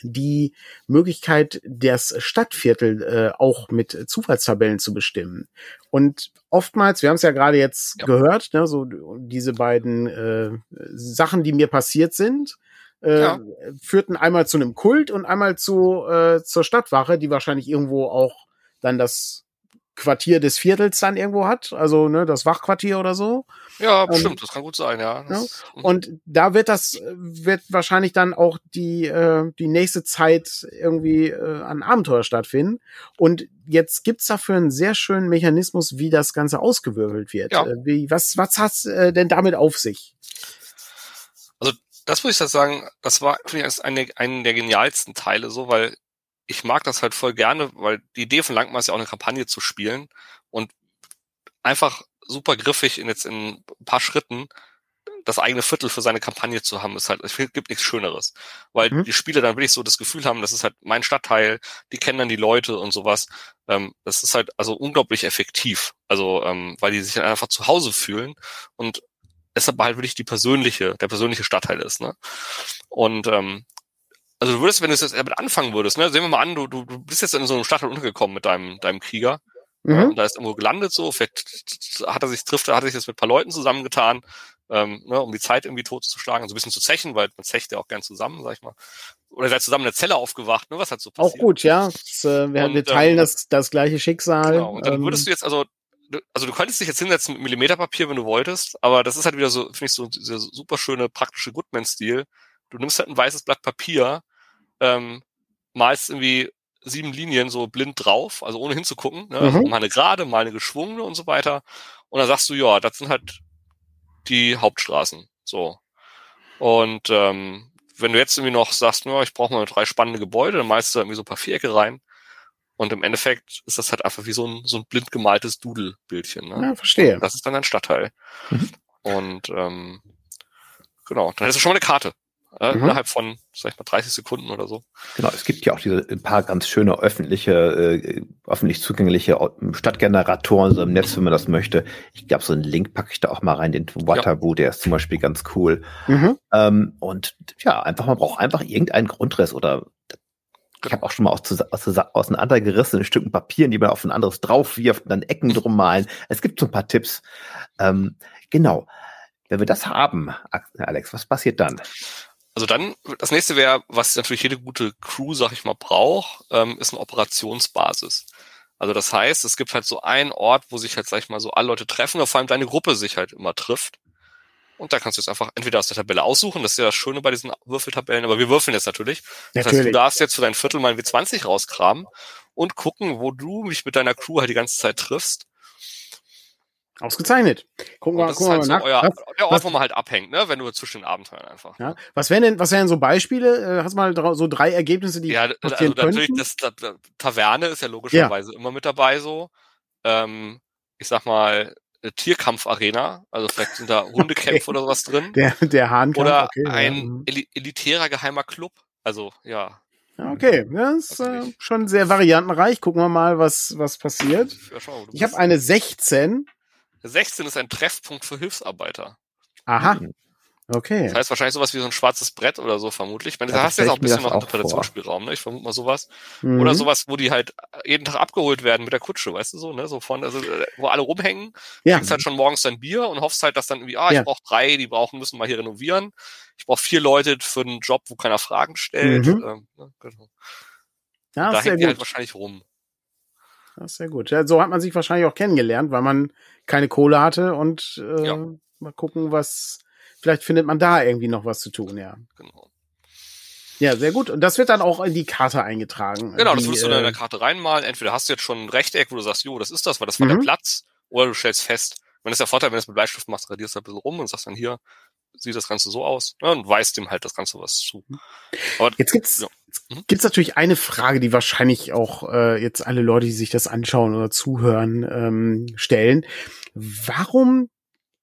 die Möglichkeit, das Stadtviertel äh, auch mit Zufallstabellen zu bestimmen. Und oftmals, wir haben es ja gerade jetzt ja. gehört, ne, so diese beiden äh, Sachen, die mir passiert sind, äh, ja. führten einmal zu einem Kult und einmal zu äh, zur Stadtwache, die wahrscheinlich irgendwo auch dann das Quartier des Viertels dann irgendwo hat, also ne, das Wachquartier oder so. Ja, ähm, bestimmt, ähm, das kann gut sein, ja. ja. Mhm. Und da wird das wird wahrscheinlich dann auch die äh, die nächste Zeit irgendwie äh, an Abenteuer stattfinden. Und jetzt gibt's dafür einen sehr schönen Mechanismus, wie das Ganze ausgewirbelt wird. Ja. Äh, wie, was was hat's äh, denn damit auf sich? Also das muss ich sagen, das war eigentlich eine, einen der genialsten Teile so, weil ich mag das halt voll gerne, weil die Idee von Langmar ist ja auch eine Kampagne zu spielen und einfach super griffig in jetzt in ein paar Schritten das eigene Viertel für seine Kampagne zu haben, ist halt, es gibt nichts Schöneres. Weil mhm. die Spieler dann wirklich so das Gefühl haben, das ist halt mein Stadtteil, die kennen dann die Leute und sowas. Ähm, das ist halt also unglaublich effektiv. Also, ähm, weil die sich dann einfach zu Hause fühlen und es aber halt wirklich die persönliche, der persönliche Stadtteil ist. Ne? Und ähm, also du würdest, wenn du jetzt damit anfangen würdest, ne, sehen wir mal an, du, du, du bist jetzt in so einem Stachel untergekommen mit deinem, deinem Krieger. Mhm. da ist irgendwo gelandet so, vielleicht hat er sich, trifft, hat er sich jetzt mit ein paar Leuten zusammengetan, ähm, ne, um die Zeit irgendwie totzuschlagen, so also ein bisschen zu zechen, weil man zecht ja auch gern zusammen, sag ich mal. Oder seid zusammen in der Zelle aufgewacht, ne? Was hat so passiert? Auch gut, ja. Das, äh, wir, und, wir teilen ähm, das, das gleiche Schicksal. Genau. Und dann ähm, würdest du jetzt also also du könntest dich jetzt hinsetzen mit Millimeterpapier, wenn du wolltest, aber das ist halt wieder so, finde ich, so dieser super schöne praktische Goodman-Stil. Du nimmst halt ein weißes Blatt Papier, ähm, malst irgendwie sieben Linien so blind drauf, also ohne hinzugucken, ne? Also mhm. mal eine gerade, mal eine geschwungene und so weiter. Und dann sagst du, ja, das sind halt die Hauptstraßen. So. Und ähm, wenn du jetzt irgendwie noch sagst, ja, ich brauche mal drei spannende Gebäude, dann malst du irgendwie so ein paar Vierecke rein. Und im Endeffekt ist das halt einfach wie so ein, so ein blind gemaltes Doodle-Bildchen. Ne? Ja, verstehe. Und das ist dann ein Stadtteil. Mhm. Und ähm, genau, dann hast du schon mal eine Karte äh, mhm. innerhalb von, sag ich mal, 30 Sekunden oder so. Genau, es gibt ja auch diese ein paar ganz schöne öffentliche, äh, öffentlich zugängliche Stadtgeneratoren so im Netz, wenn man das möchte. Ich glaube, so einen Link packe ich da auch mal rein, den Waterboot, ja. der ist zum Beispiel ganz cool. Mhm. Ähm, und ja, einfach, man braucht einfach irgendeinen Grundriss oder ich habe auch schon mal aus, aus, auseinandergerissenen Stücken Papier, die man auf ein anderes drauf wirft und dann Ecken drum malen. Es gibt so ein paar Tipps. Ähm, genau. Wenn wir das haben, Alex, was passiert dann? Also dann, das nächste wäre, was natürlich jede gute Crew, sag ich mal, braucht, ähm, ist eine Operationsbasis. Also das heißt, es gibt halt so einen Ort, wo sich halt, sag ich mal, so alle Leute treffen, oder vor allem deine Gruppe sich halt immer trifft. Und da kannst du jetzt einfach entweder aus der Tabelle aussuchen, das ist ja das Schöne bei diesen Würfeltabellen, aber wir würfeln jetzt natürlich. Das natürlich. heißt, du darfst jetzt für dein Viertel mal ein W20 rauskramen und gucken, wo du dich mit deiner Crew halt die ganze Zeit triffst Ausgezeichnet. Gucken wir, gucken halt mal nach. So euer, was, der Ort, wo man halt abhängt, ne? wenn du zwischen den Abenteuern einfach. Ja. Was wären denn, was wären so Beispiele? Äh, hast du mal so drei Ergebnisse, die ja, also natürlich das, das, das, Taverne ist ja logischerweise ja. immer mit dabei so. Ähm, ich sag mal Tierkampfarena, also vielleicht sind da Hundekämpfe okay. oder sowas drin. Der, der Hahnkampf. Oder okay, ein ja. Mhm. elitärer geheimer Club. Also ja. Okay, das ist äh, schon sehr variantenreich. Gucken wir mal, was was passiert. Ich habe eine 16. 16 ist ein Treffpunkt für Hilfsarbeiter. Aha. Mhm. Okay. Das heißt wahrscheinlich sowas wie so ein schwarzes Brett oder so vermutlich. Ich meine, da hast du jetzt auch ein bisschen noch Interpretationsspielraum, ne? Ich vermute mal sowas. Mhm. Oder sowas, wo die halt jeden Tag abgeholt werden mit der Kutsche, weißt du so, ne? So von, also wo alle rumhängen, ja. trinkst halt schon morgens dein Bier und hoffst halt, dass dann irgendwie, ah, ich ja. brauche drei, die brauchen, müssen mal hier renovieren. Ich brauche vier Leute für einen Job, wo keiner Fragen stellt. Mhm. Ähm, ne? genau. Ja, da hängt die halt wahrscheinlich rum. Das ist sehr gut. Ja, so hat man sich wahrscheinlich auch kennengelernt, weil man keine Kohle hatte und äh, ja. mal gucken, was, vielleicht findet man da irgendwie noch was zu tun, ja. Genau. Ja, sehr gut. Und das wird dann auch in die Karte eingetragen. Genau, die, das wirst du dann in der äh, Karte reinmalen. Entweder hast du jetzt schon ein Rechteck, wo du sagst, jo, das ist das, weil das war mhm. der Platz, oder du stellst fest, wenn das ist der Vorteil, wenn du es mit Bleistift machst, radierst du ein bisschen rum und sagst dann hier, sieht das Ganze so aus, ne, und weißt dem halt das Ganze was zu. Aber, jetzt gibt's, ja. Mhm. Gibt es natürlich eine Frage, die wahrscheinlich auch äh, jetzt alle Leute, die sich das anschauen oder zuhören, ähm, stellen. Warum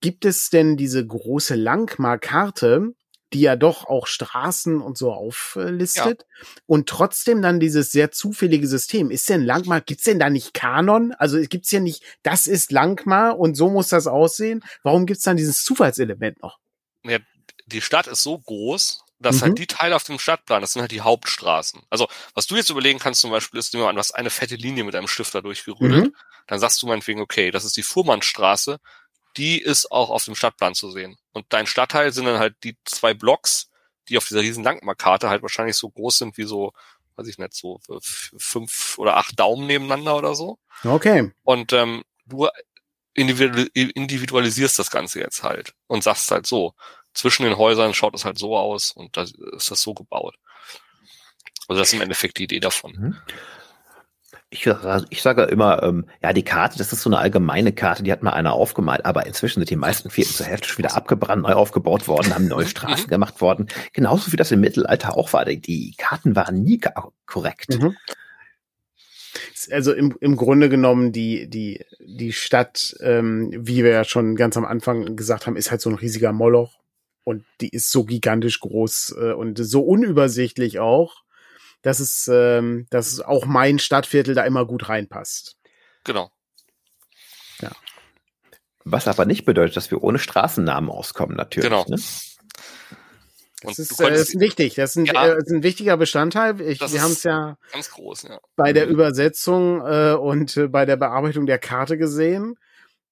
gibt es denn diese große Langmar-Karte, die ja doch auch Straßen und so auflistet ja. und trotzdem dann dieses sehr zufällige System. Ist denn Langmar, gibt's denn da nicht Kanon? Also gibt's ja nicht, das ist Langmar und so muss das aussehen. Warum gibt's dann dieses Zufallselement noch? Ja, die Stadt ist so groß, dass halt mhm. halt die Teile auf dem Stadtplan, das sind halt die Hauptstraßen. Also, was du jetzt überlegen kannst zum Beispiel, ist, nehmen wir an, du hast eine fette Linie mit einem Stifter durchgerüttelt. Mhm. Dann sagst du meinetwegen, okay, das ist die Fuhrmannstraße, die ist auch auf dem Stadtplan zu sehen. Und dein Stadtteil sind dann halt die zwei Blocks, die auf dieser riesen Langmarkarte halt wahrscheinlich so groß sind wie so, weiß ich nicht, so fünf oder acht Daumen nebeneinander oder so. Okay. Und ähm, du individualisierst das Ganze jetzt halt und sagst halt so, zwischen den Häusern schaut es halt so aus und da ist das so gebaut. Also das ist im Endeffekt die Idee davon. Mhm. Ich, ich sage immer, ähm, ja, die Karte, das ist so eine allgemeine Karte, die hat mal einer aufgemalt, aber inzwischen sind die meisten Vierten zur Hälfte schon wieder abgebrannt, neu aufgebaut worden, haben neue Straßen gemacht worden. Genauso wie das im Mittelalter auch war. Die Karten waren nie korrekt. Mhm. Also im, im Grunde genommen die, die, die Stadt, ähm, wie wir ja schon ganz am Anfang gesagt haben, ist halt so ein riesiger Moloch. Und die ist so gigantisch groß äh, und so unübersichtlich auch, dass es, ähm, dass auch mein Stadtviertel da immer gut reinpasst. Genau. Ja. Was aber nicht bedeutet, dass wir ohne Straßennamen auskommen, natürlich. Genau. Ne? Das ist, äh, ist wichtig. Das ist ein, ja, äh, ist ein wichtiger Bestandteil. Ich, wir haben es ja ganz groß, ja. bei der Übersetzung äh, und äh, bei der Bearbeitung der Karte gesehen,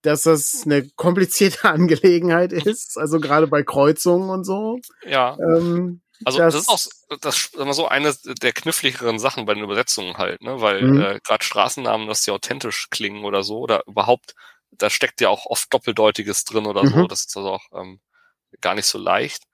dass das eine komplizierte Angelegenheit ist. Also gerade bei Kreuzungen und so. Ja. Ähm, also das, das ist auch das immer so eine der kniffligeren Sachen bei den Übersetzungen halt, ne? Weil mhm. äh, gerade Straßennamen, dass die authentisch klingen oder so, oder überhaupt, da steckt ja auch oft Doppeldeutiges drin oder mhm. so. Das ist also auch ähm, gar nicht so leicht.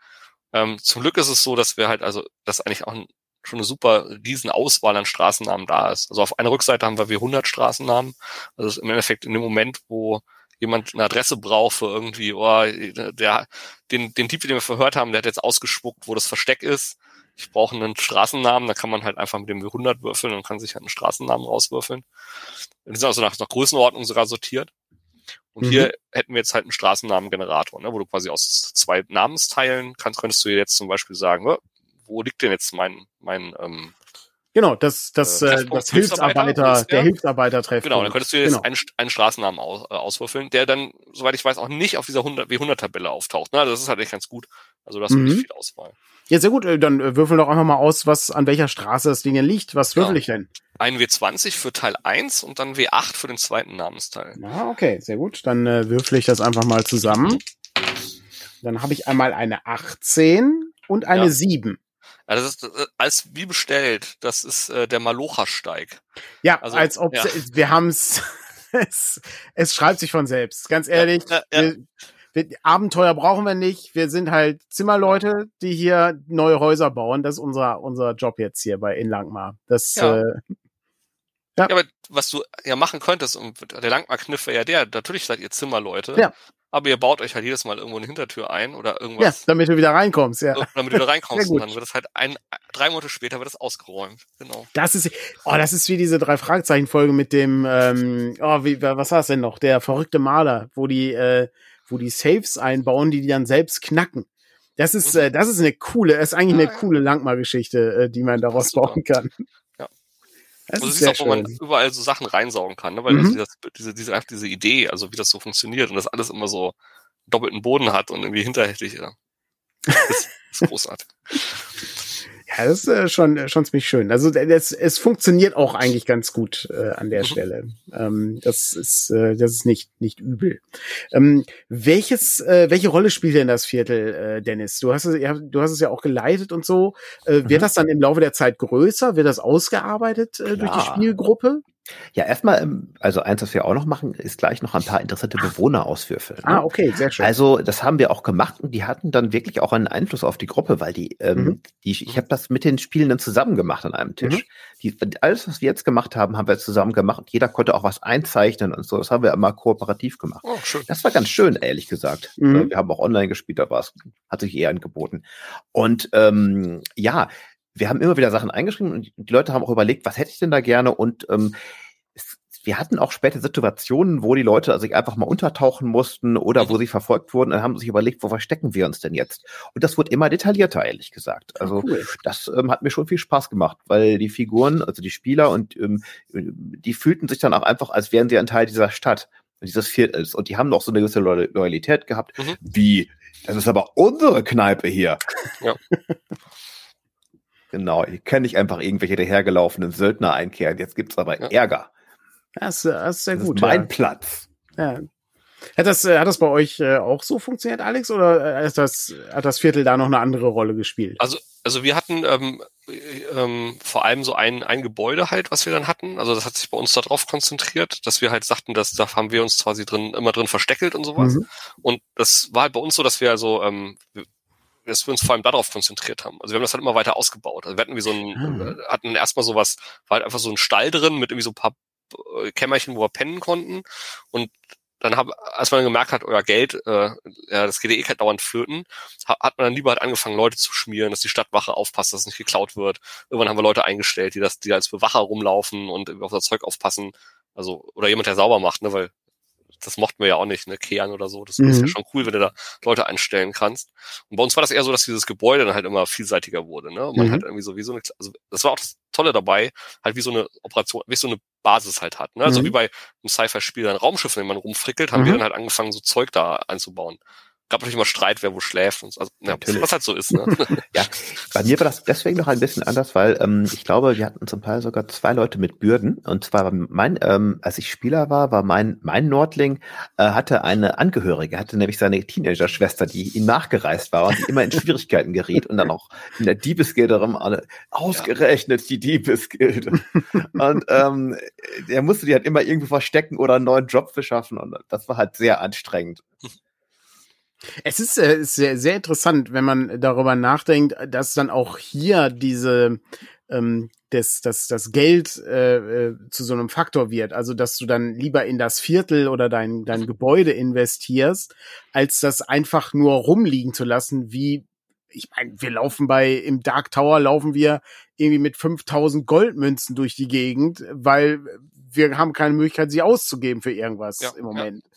Ähm, zum Glück ist es so, dass wir halt, also, dass eigentlich auch ein, schon eine super riesen Auswahl an Straßennamen da ist. Also auf einer Rückseite haben wir wie 100 Straßennamen. Also im Endeffekt in dem Moment, wo jemand eine Adresse braucht für irgendwie, oh, der, den, den Typ, den wir verhört haben, der hat jetzt ausgespuckt, wo das Versteck ist. Ich brauche einen Straßennamen, da kann man halt einfach mit dem W100 würfeln und kann sich halt einen Straßennamen rauswürfeln. Die sind also nach, nach Größenordnung sogar sortiert. Und mhm. hier hätten wir jetzt halt einen Straßennamengenerator, ne, wo du quasi aus zwei Namensteilen kannst, könntest du jetzt zum Beispiel sagen, wo liegt denn jetzt mein, mein ähm, Genau, das, das, äh, das Hilfsarbeiter, der Hilfsarbeiter treffen. Genau, dann könntest du jetzt genau. einen, einen Straßennamen aus, äh, auswürfeln, der dann, soweit ich weiß, auch nicht auf dieser 100, W100-Tabelle auftaucht. Ne? Also das ist halt echt ganz gut. Also das ist mhm. nicht viel Auswahl. Ja, sehr gut. Äh, dann äh, würfel doch einfach mal aus, was, an welcher Straße das Ding denn liegt. Was würfel ja. ich denn? Ein W20 für Teil 1 und dann W8 für den zweiten Namensteil. Ah, okay, sehr gut. Dann äh, würfel ich das einfach mal zusammen. Dann habe ich einmal eine 18 und eine ja. 7. Ja, das ist äh, als wie bestellt. Das ist äh, der Malocha-Steig. Ja, also, als ob ja. wir haben es. Es schreibt sich von selbst. Ganz ehrlich. Ja, wir, wir, Abenteuer brauchen wir nicht. Wir sind halt Zimmerleute, die hier neue Häuser bauen. Das ist unser unser Job jetzt hier bei in Langmar. Das ja. Äh, ja. ja, aber was du ja machen könntest, und der Langmar-Kniff wäre ja der, natürlich seid ihr Zimmerleute. Ja aber ihr baut euch halt jedes Mal irgendwo eine Hintertür ein oder irgendwas. Ja, damit du wieder reinkommst, ja. damit du wieder reinkommst und dann wird es halt ein, drei Monate später wird es ausgeräumt, genau. Das ist, oh, das ist wie diese drei Fragezeichen Folge mit dem, ähm, oh, wie, was war es denn noch? Der verrückte Maler, wo die, äh, wo die Saves einbauen, die die dann selbst knacken. Das ist, mhm. äh, das ist eine coole, ist eigentlich eine coole Langmar-Geschichte, äh, die man daraus bauen kann. Das also du siehst auch, wo man überall so Sachen reinsaugen kann, ne? weil mhm. das, diese, diese, einfach diese Idee, also wie das so funktioniert und das alles immer so doppelten Boden hat und irgendwie hinterhältig, ja. Das ist großartig. Ja, das ist äh, schon, äh, schon ziemlich schön. Also es, es funktioniert auch eigentlich ganz gut äh, an der mhm. Stelle. Ähm, das ist, äh, das ist nicht, nicht übel. Ähm, welches, äh, welche Rolle spielt denn das Viertel, äh, Dennis? Du hast es, ja, du hast es ja auch geleitet und so. Äh, wird mhm. das dann im Laufe der Zeit größer? Wird das ausgearbeitet äh, durch die Spielgruppe? Ja, erstmal, ähm, also eins, was wir auch noch machen, ist gleich noch ein paar interessante Bewohner auswürfeln. Ne? Ah, okay, sehr schön. Also das haben wir auch gemacht und die hatten dann wirklich auch einen Einfluss auf die Gruppe, weil die, ähm, mhm. die ich habe das mit den Spielenden zusammen gemacht an einem Tisch. Mhm. Die, alles, was wir jetzt gemacht haben, haben wir zusammen gemacht und jeder konnte auch was einzeichnen und so. Das haben wir immer kooperativ gemacht. Oh, schön. Das war ganz schön, ehrlich gesagt. Mhm. Wir haben auch online gespielt, da war es, hat sich eher angeboten. Und ähm, ja, wir haben immer wieder Sachen eingeschrieben und die Leute haben auch überlegt, was hätte ich denn da gerne und ähm, es, wir hatten auch später Situationen, wo die Leute sich einfach mal untertauchen mussten oder wo sie verfolgt wurden und haben sich überlegt, wo verstecken wir uns denn jetzt? Und das wurde immer detaillierter, ehrlich gesagt. Also cool. das ähm, hat mir schon viel Spaß gemacht, weil die Figuren, also die Spieler und ähm, die fühlten sich dann auch einfach, als wären sie ein Teil dieser Stadt dieses Viertels. Und die haben noch so eine gewisse Loyalität gehabt. Mhm. Wie, das ist aber unsere Kneipe hier. Ja. genau, hier kenne ich einfach irgendwelche dahergelaufenen Söldner einkehren. Jetzt gibt's aber ja. Ärger. Das, das ist sehr das gut. Ist mein ja. Platz. Ja. Hat das, äh, hat das bei euch äh, auch so funktioniert, Alex, oder ist das, hat das Viertel da noch eine andere Rolle gespielt? Also, also wir hatten ähm, ähm, vor allem so ein, ein Gebäude halt, was wir dann hatten. Also das hat sich bei uns darauf konzentriert, dass wir halt sagten, dass da haben wir uns quasi drin immer drin versteckelt und sowas. Mhm. Und das war halt bei uns so, dass wir also ähm, dass wir uns vor allem darauf konzentriert haben. Also wir haben das halt immer weiter ausgebaut. Also wir hatten wie so ein, mhm. hatten erstmal sowas, war halt einfach so ein Stall drin mit irgendwie so ein paar äh, Kämmerchen, wo wir pennen konnten. Und dann hab, als man gemerkt hat, euer Geld, äh, ja, das geht eh dauernd flöten, hat man dann lieber halt angefangen, Leute zu schmieren, dass die Stadtwache aufpasst, dass es nicht geklaut wird. Irgendwann haben wir Leute eingestellt, die das, die als Bewacher rumlaufen und auf das Zeug aufpassen. Also, oder jemand, der sauber macht, ne, weil das mochten wir ja auch nicht, ne, Kean oder so. Das mhm. ist ja schon cool, wenn du da Leute einstellen kannst. Und bei uns war das eher so, dass dieses Gebäude dann halt immer vielseitiger wurde, ne? Und man mhm. halt irgendwie so wie so eine, also das war auch das Tolle dabei, halt wie so eine Operation, wie so eine Basis halt hat, ne? Also mhm. wie bei einem Sci-Fi-Spiel ein Raumschiff, wenn man rumfrickelt, haben wir mhm. dann halt angefangen, so Zeug da einzubauen gab natürlich immer Streit, wer wo schläft und so. Also, ja, was halt so ist. Ne? ja, bei mir war das deswegen noch ein bisschen anders, weil ähm, ich glaube, wir hatten zum Teil sogar zwei Leute mit Bürden. Und zwar mein, ähm, als ich Spieler war, war mein mein Nordling äh, hatte eine Angehörige, hatte nämlich seine Teenager-Schwester, die ihm nachgereist war und die immer in Schwierigkeiten geriet und dann auch in der Diebesgilde rum alle ausgerechnet ja. die Diebesgilde. und ähm, er musste die halt immer irgendwie verstecken oder einen neuen Job beschaffen und das war halt sehr anstrengend. Es ist äh, sehr, sehr interessant, wenn man darüber nachdenkt, dass dann auch hier diese ähm, das, das, das Geld äh, äh, zu so einem Faktor wird. Also dass du dann lieber in das Viertel oder dein, dein Gebäude investierst, als das einfach nur rumliegen zu lassen, wie ich meine, wir laufen bei, im Dark Tower laufen wir irgendwie mit 5000 Goldmünzen durch die Gegend, weil wir haben keine Möglichkeit, sie auszugeben für irgendwas ja, im Moment. Ja.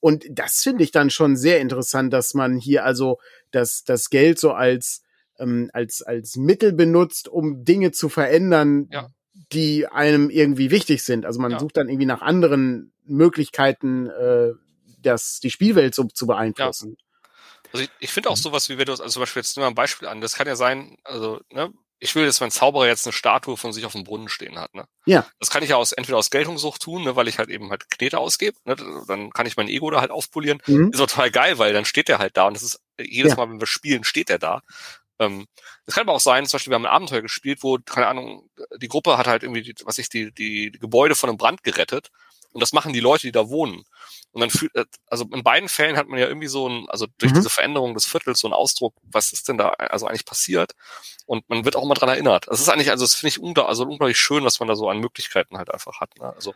Und das finde ich dann schon sehr interessant, dass man hier also das, das Geld so als, ähm, als, als Mittel benutzt, um Dinge zu verändern, ja. die einem irgendwie wichtig sind. Also man sucht dann irgendwie nach anderen Möglichkeiten, äh, das, die Spielwelt so zu beeinflussen. Ja. Also ich, ich finde auch sowas, wie wir das, also zum Beispiel jetzt nehmen wir ein Beispiel an, das kann ja sein, also, ne, ich will, dass mein Zauberer jetzt eine Statue von sich auf dem Brunnen stehen hat. Ne? Ja. Das kann ich ja aus, entweder aus Geltungssucht tun, ne, weil ich halt eben halt Knete ausgebe. Ne? Dann kann ich mein Ego da halt aufpolieren. Mhm. Ist total geil, weil dann steht der halt da und das ist jedes ja. Mal, wenn wir spielen, steht der da. Ähm, es kann aber auch sein, zum Beispiel, wir haben ein Abenteuer gespielt, wo, keine Ahnung, die Gruppe hat halt irgendwie, die, was ich, die, die, die Gebäude von einem Brand gerettet. Und das machen die Leute, die da wohnen. Und dann fühlt, äh, also in beiden Fällen hat man ja irgendwie so ein, also durch mhm. diese Veränderung des Viertels so einen Ausdruck, was ist denn da also eigentlich passiert? Und man wird auch immer dran erinnert. Das ist eigentlich, also das finde ich unglaublich, also unglaublich schön, was man da so an Möglichkeiten halt einfach hat. Ne? Also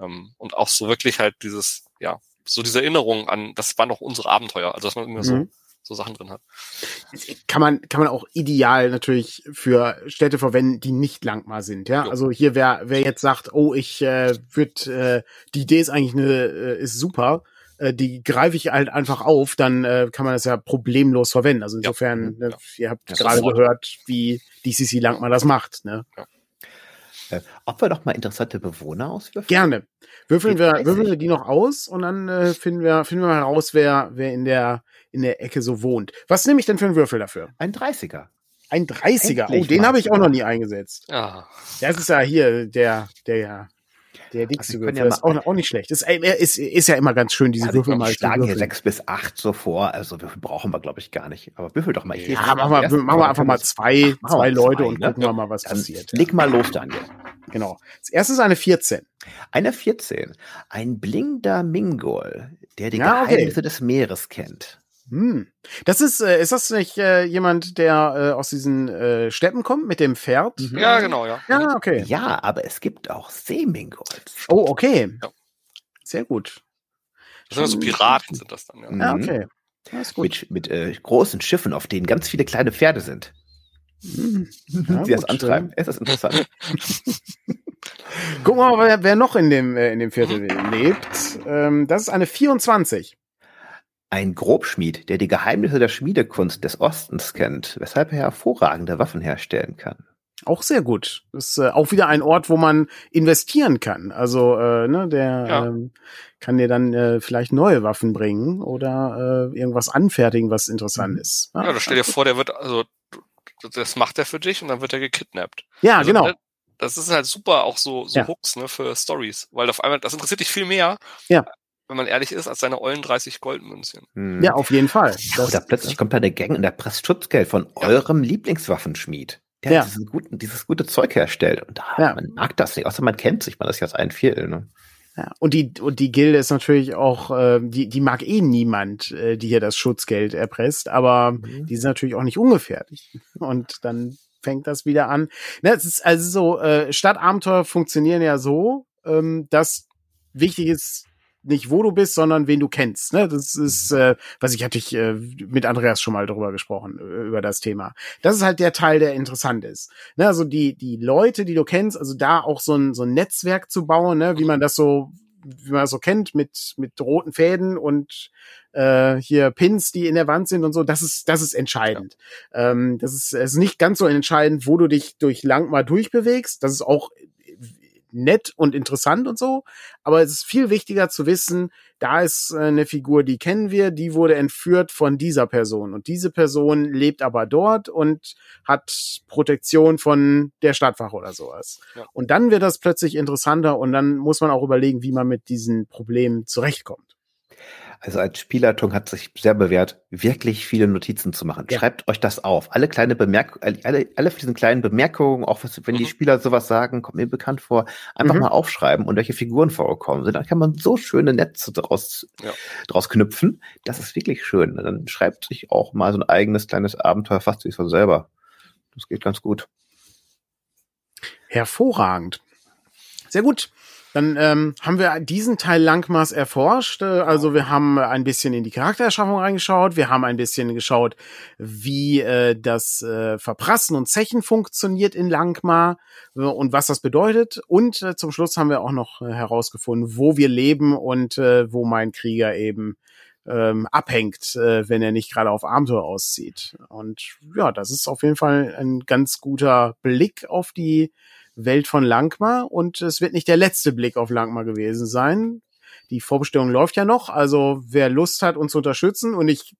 ähm, und auch so wirklich halt dieses, ja, so diese Erinnerung an, das waren doch unsere Abenteuer. Also dass man immer mhm. so so Sachen drin hat. Kann man, kann man auch ideal natürlich für Städte verwenden, die nicht Langmar sind, ja. Jo. Also hier, wer, wer jetzt sagt, oh, ich äh, würde, äh, die Idee ist eigentlich eine, äh, ist super, äh, die greife ich halt einfach auf, dann äh, kann man das ja problemlos verwenden. Also insofern, ja. ne, ihr habt ja, gerade gehört, wie DCC Langmar das macht, ne? Ja. Äh, ob wir doch mal interessante Bewohner auswürfeln? Gerne. Würfeln wir, würfeln wir die noch aus und dann äh, finden wir, finden wir heraus, wer, wer in der in der Ecke so wohnt. Was nehme ich denn für einen Würfel dafür? Ein 30er. Ein 30er. Endlich oh, den habe ich auch noch nie eingesetzt. Ja. Das ist ja hier der, der, der dickste also Würfel. Ja ist auch, auch, nicht schlecht. Ist, ist, ist ja immer ganz schön, diese also Würfel mal zu schlagen hier sechs bis acht so vor. Also Würfel brauchen wir, glaube ich, gar nicht. Aber würfel doch mal hier. Ja, machen wir, machen wir einfach mal zwei, Ach, zwei Leute zwei, und ne? gucken wir mal, was Dann passiert. Leg mal los, Daniel. Genau. Das erste ist eine 14. Eine 14. Ein blinder Mingol, der die ja, Geheimnisse okay. des Meeres kennt. Hm. Das ist, äh, ist das nicht äh, jemand, der äh, aus diesen äh, Steppen kommt mit dem Pferd? Mhm. Ja, genau, ja. Ja, okay. Ja, aber es gibt auch Seemingolds. Oh, okay. Ja. Sehr gut. Das sind so Piraten, sind das dann, ja. Ja, okay. Das ist gut. Mit, mit äh, großen Schiffen, auf denen ganz viele kleine Pferde sind. Hm. Ja, Sie das antreiben. Es ist interessant. Gucken wir mal, wer, wer noch in dem, äh, in dem Viertel lebt. Ähm, das ist eine 24. Ein Grobschmied, der die Geheimnisse der Schmiedekunst des Ostens kennt, weshalb er hervorragende Waffen herstellen kann. Auch sehr gut. Das ist äh, auch wieder ein Ort, wo man investieren kann. Also, äh, ne, der ja. ähm, kann dir dann äh, vielleicht neue Waffen bringen oder äh, irgendwas anfertigen, was interessant mhm. ist. Ja, ja stell dir vor, der wird, also das macht er für dich und dann wird er gekidnappt. Ja, also, genau. Ne, das ist halt super, auch so, so ja. Hooks, ne, für Stories. Weil auf einmal, das interessiert dich viel mehr, ja wenn man ehrlich ist, als seine ollen 30 Goldmünzchen. Hm. Ja, auf jeden Fall. Das, Oder plötzlich kommt da der Gang und der presst Schutzgeld von ja. eurem Lieblingswaffenschmied, der ja. dieses, guten, dieses gute Zeug herstellt. Und da, ja. man mag das nicht, außer man kennt sich, man ist ja als ein Viertel. Ne? Ja, und die und die Gilde ist natürlich auch, äh, die die mag eh niemand, äh, die hier das Schutzgeld erpresst, aber mhm. die sind natürlich auch nicht ungefährlich. Und dann fängt das wieder an. Ne, es ist also so, äh, Stadtabenteuer funktionieren ja so, ähm, dass wichtig ist, nicht wo du bist, sondern wen du kennst. Ne? Das ist, mhm. äh, was ich hatte ich äh, mit Andreas schon mal drüber gesprochen äh, über das Thema. Das ist halt der Teil, der interessant ist. Ne? Also die die Leute, die du kennst, also da auch so ein so ein Netzwerk zu bauen, ne? wie man das so wie man das so kennt mit mit roten Fäden und äh, hier Pins, die in der Wand sind und so, das ist das ist entscheidend. Ja. Ähm, das ist es ist nicht ganz so entscheidend, wo du dich durch lang mal durchbewegst. Das ist auch nett und interessant und so. Aber es ist viel wichtiger zu wissen, da ist äh, eine Figur, die kennen wir, die wurde entführt von dieser Person. Und diese Person lebt aber dort und hat Protektion von der Stadtwache oder sowas. Ja. Und dann wird das plötzlich interessanter und dann muss man auch überlegen, wie man mit diesen Problemen zurechtkommt. Also als Spielleitung hat sich sehr bewährt, wirklich viele Notizen zu machen. Ja. Schreibt euch das auf. Alle kleine Bemerkungen, alle, alle von diesen kleinen Bemerkungen, auch was, wenn mhm. die Spieler sowas sagen, kommt mir bekannt vor, einfach mhm. mal aufschreiben und welche Figuren vorkommen. Dann kann man so schöne Netze draus, ja. draus knüpfen. Das ist wirklich schön. Dann schreibt sich auch mal so ein eigenes kleines Abenteuer fast wie von selber. Das geht ganz gut. Hervorragend. Sehr gut. Dann ähm, haben wir diesen Teil Langmaß erforscht. Äh, also wir haben ein bisschen in die Charaktererschaffung reingeschaut. Wir haben ein bisschen geschaut, wie äh, das äh, Verprassen und Zechen funktioniert in Langmar äh, und was das bedeutet. Und äh, zum Schluss haben wir auch noch äh, herausgefunden, wo wir leben und äh, wo mein Krieger eben ähm, abhängt, äh, wenn er nicht gerade auf Abenteuer auszieht. Und ja, das ist auf jeden Fall ein ganz guter Blick auf die Welt von Langmar und es wird nicht der letzte Blick auf Langmar gewesen sein. Die Vorbestellung läuft ja noch, also wer Lust hat, uns zu unterstützen und ich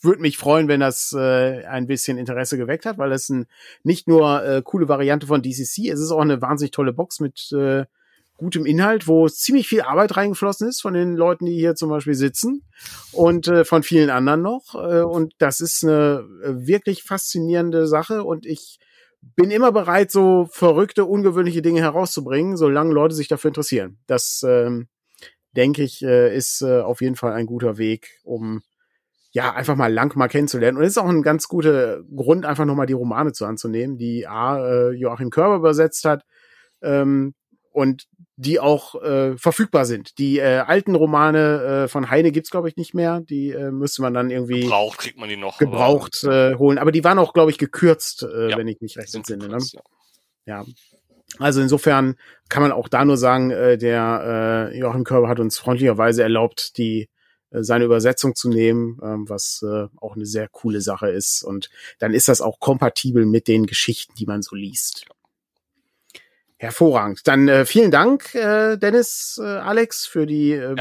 würde mich freuen, wenn das äh, ein bisschen Interesse geweckt hat, weil es ein, nicht nur äh, coole Variante von DCC, es ist auch eine wahnsinnig tolle Box mit äh, gutem Inhalt, wo ziemlich viel Arbeit reingeflossen ist von den Leuten, die hier zum Beispiel sitzen und äh, von vielen anderen noch. Äh, und das ist eine äh, wirklich faszinierende Sache und ich bin immer bereit, so verrückte, ungewöhnliche Dinge herauszubringen, solange Leute sich dafür interessieren. Das, ähm, denke ich, äh, ist äh, auf jeden Fall ein guter Weg, um ja einfach mal lang mal kennenzulernen. Und es ist auch ein ganz guter Grund, einfach nochmal die Romane zu anzunehmen, die A, äh, Joachim Körber übersetzt hat. Ähm, und die auch äh, verfügbar sind. Die äh, alten Romane äh, von Heine gibt's glaube ich nicht mehr. Die äh, müsste man dann irgendwie gebraucht kriegt man die noch gebraucht aber, äh, holen. Aber die waren auch glaube ich gekürzt, äh, ja, wenn ich mich recht entsinne. Ne? Ja. ja. Also insofern kann man auch da nur sagen, äh, der äh, Joachim Körber hat uns freundlicherweise erlaubt, die äh, seine Übersetzung zu nehmen, ähm, was äh, auch eine sehr coole Sache ist. Und dann ist das auch kompatibel mit den Geschichten, die man so liest. Hervorragend. Dann äh, vielen Dank, äh, Dennis, äh, Alex, für die äh,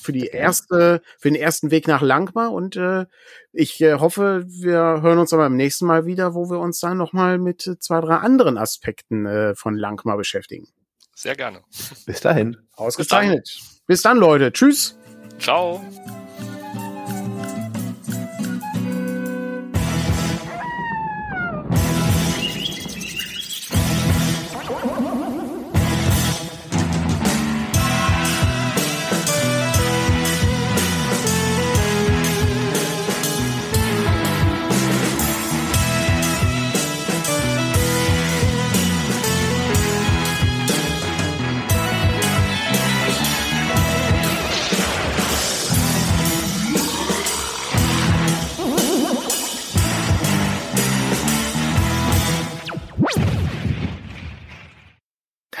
für die erste für den ersten Weg nach Langmar und äh, ich äh, hoffe, wir hören uns aber beim nächsten Mal wieder, wo wir uns dann noch mal mit zwei drei anderen Aspekten äh, von Langmar beschäftigen. Sehr gerne. Bis dahin. Ausgezeichnet. Bis dann, Bis dann Leute. Tschüss. Ciao.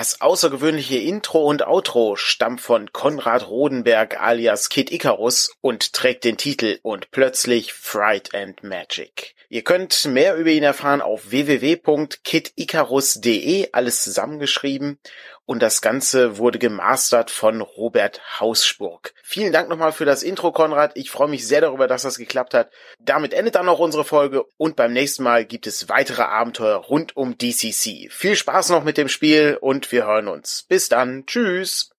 Das außergewöhnliche Intro und Outro stammt von Konrad Rodenberg alias Kid Icarus und trägt den Titel Und plötzlich Fright and Magic. Ihr könnt mehr über ihn erfahren auf www.kidicarus.de, alles zusammengeschrieben. Und das Ganze wurde gemastert von Robert Hausburg. Vielen Dank nochmal für das Intro, Konrad. Ich freue mich sehr darüber, dass das geklappt hat. Damit endet dann auch unsere Folge und beim nächsten Mal gibt es weitere Abenteuer rund um DCC. Viel Spaß noch mit dem Spiel und wir hören uns. Bis dann. Tschüss.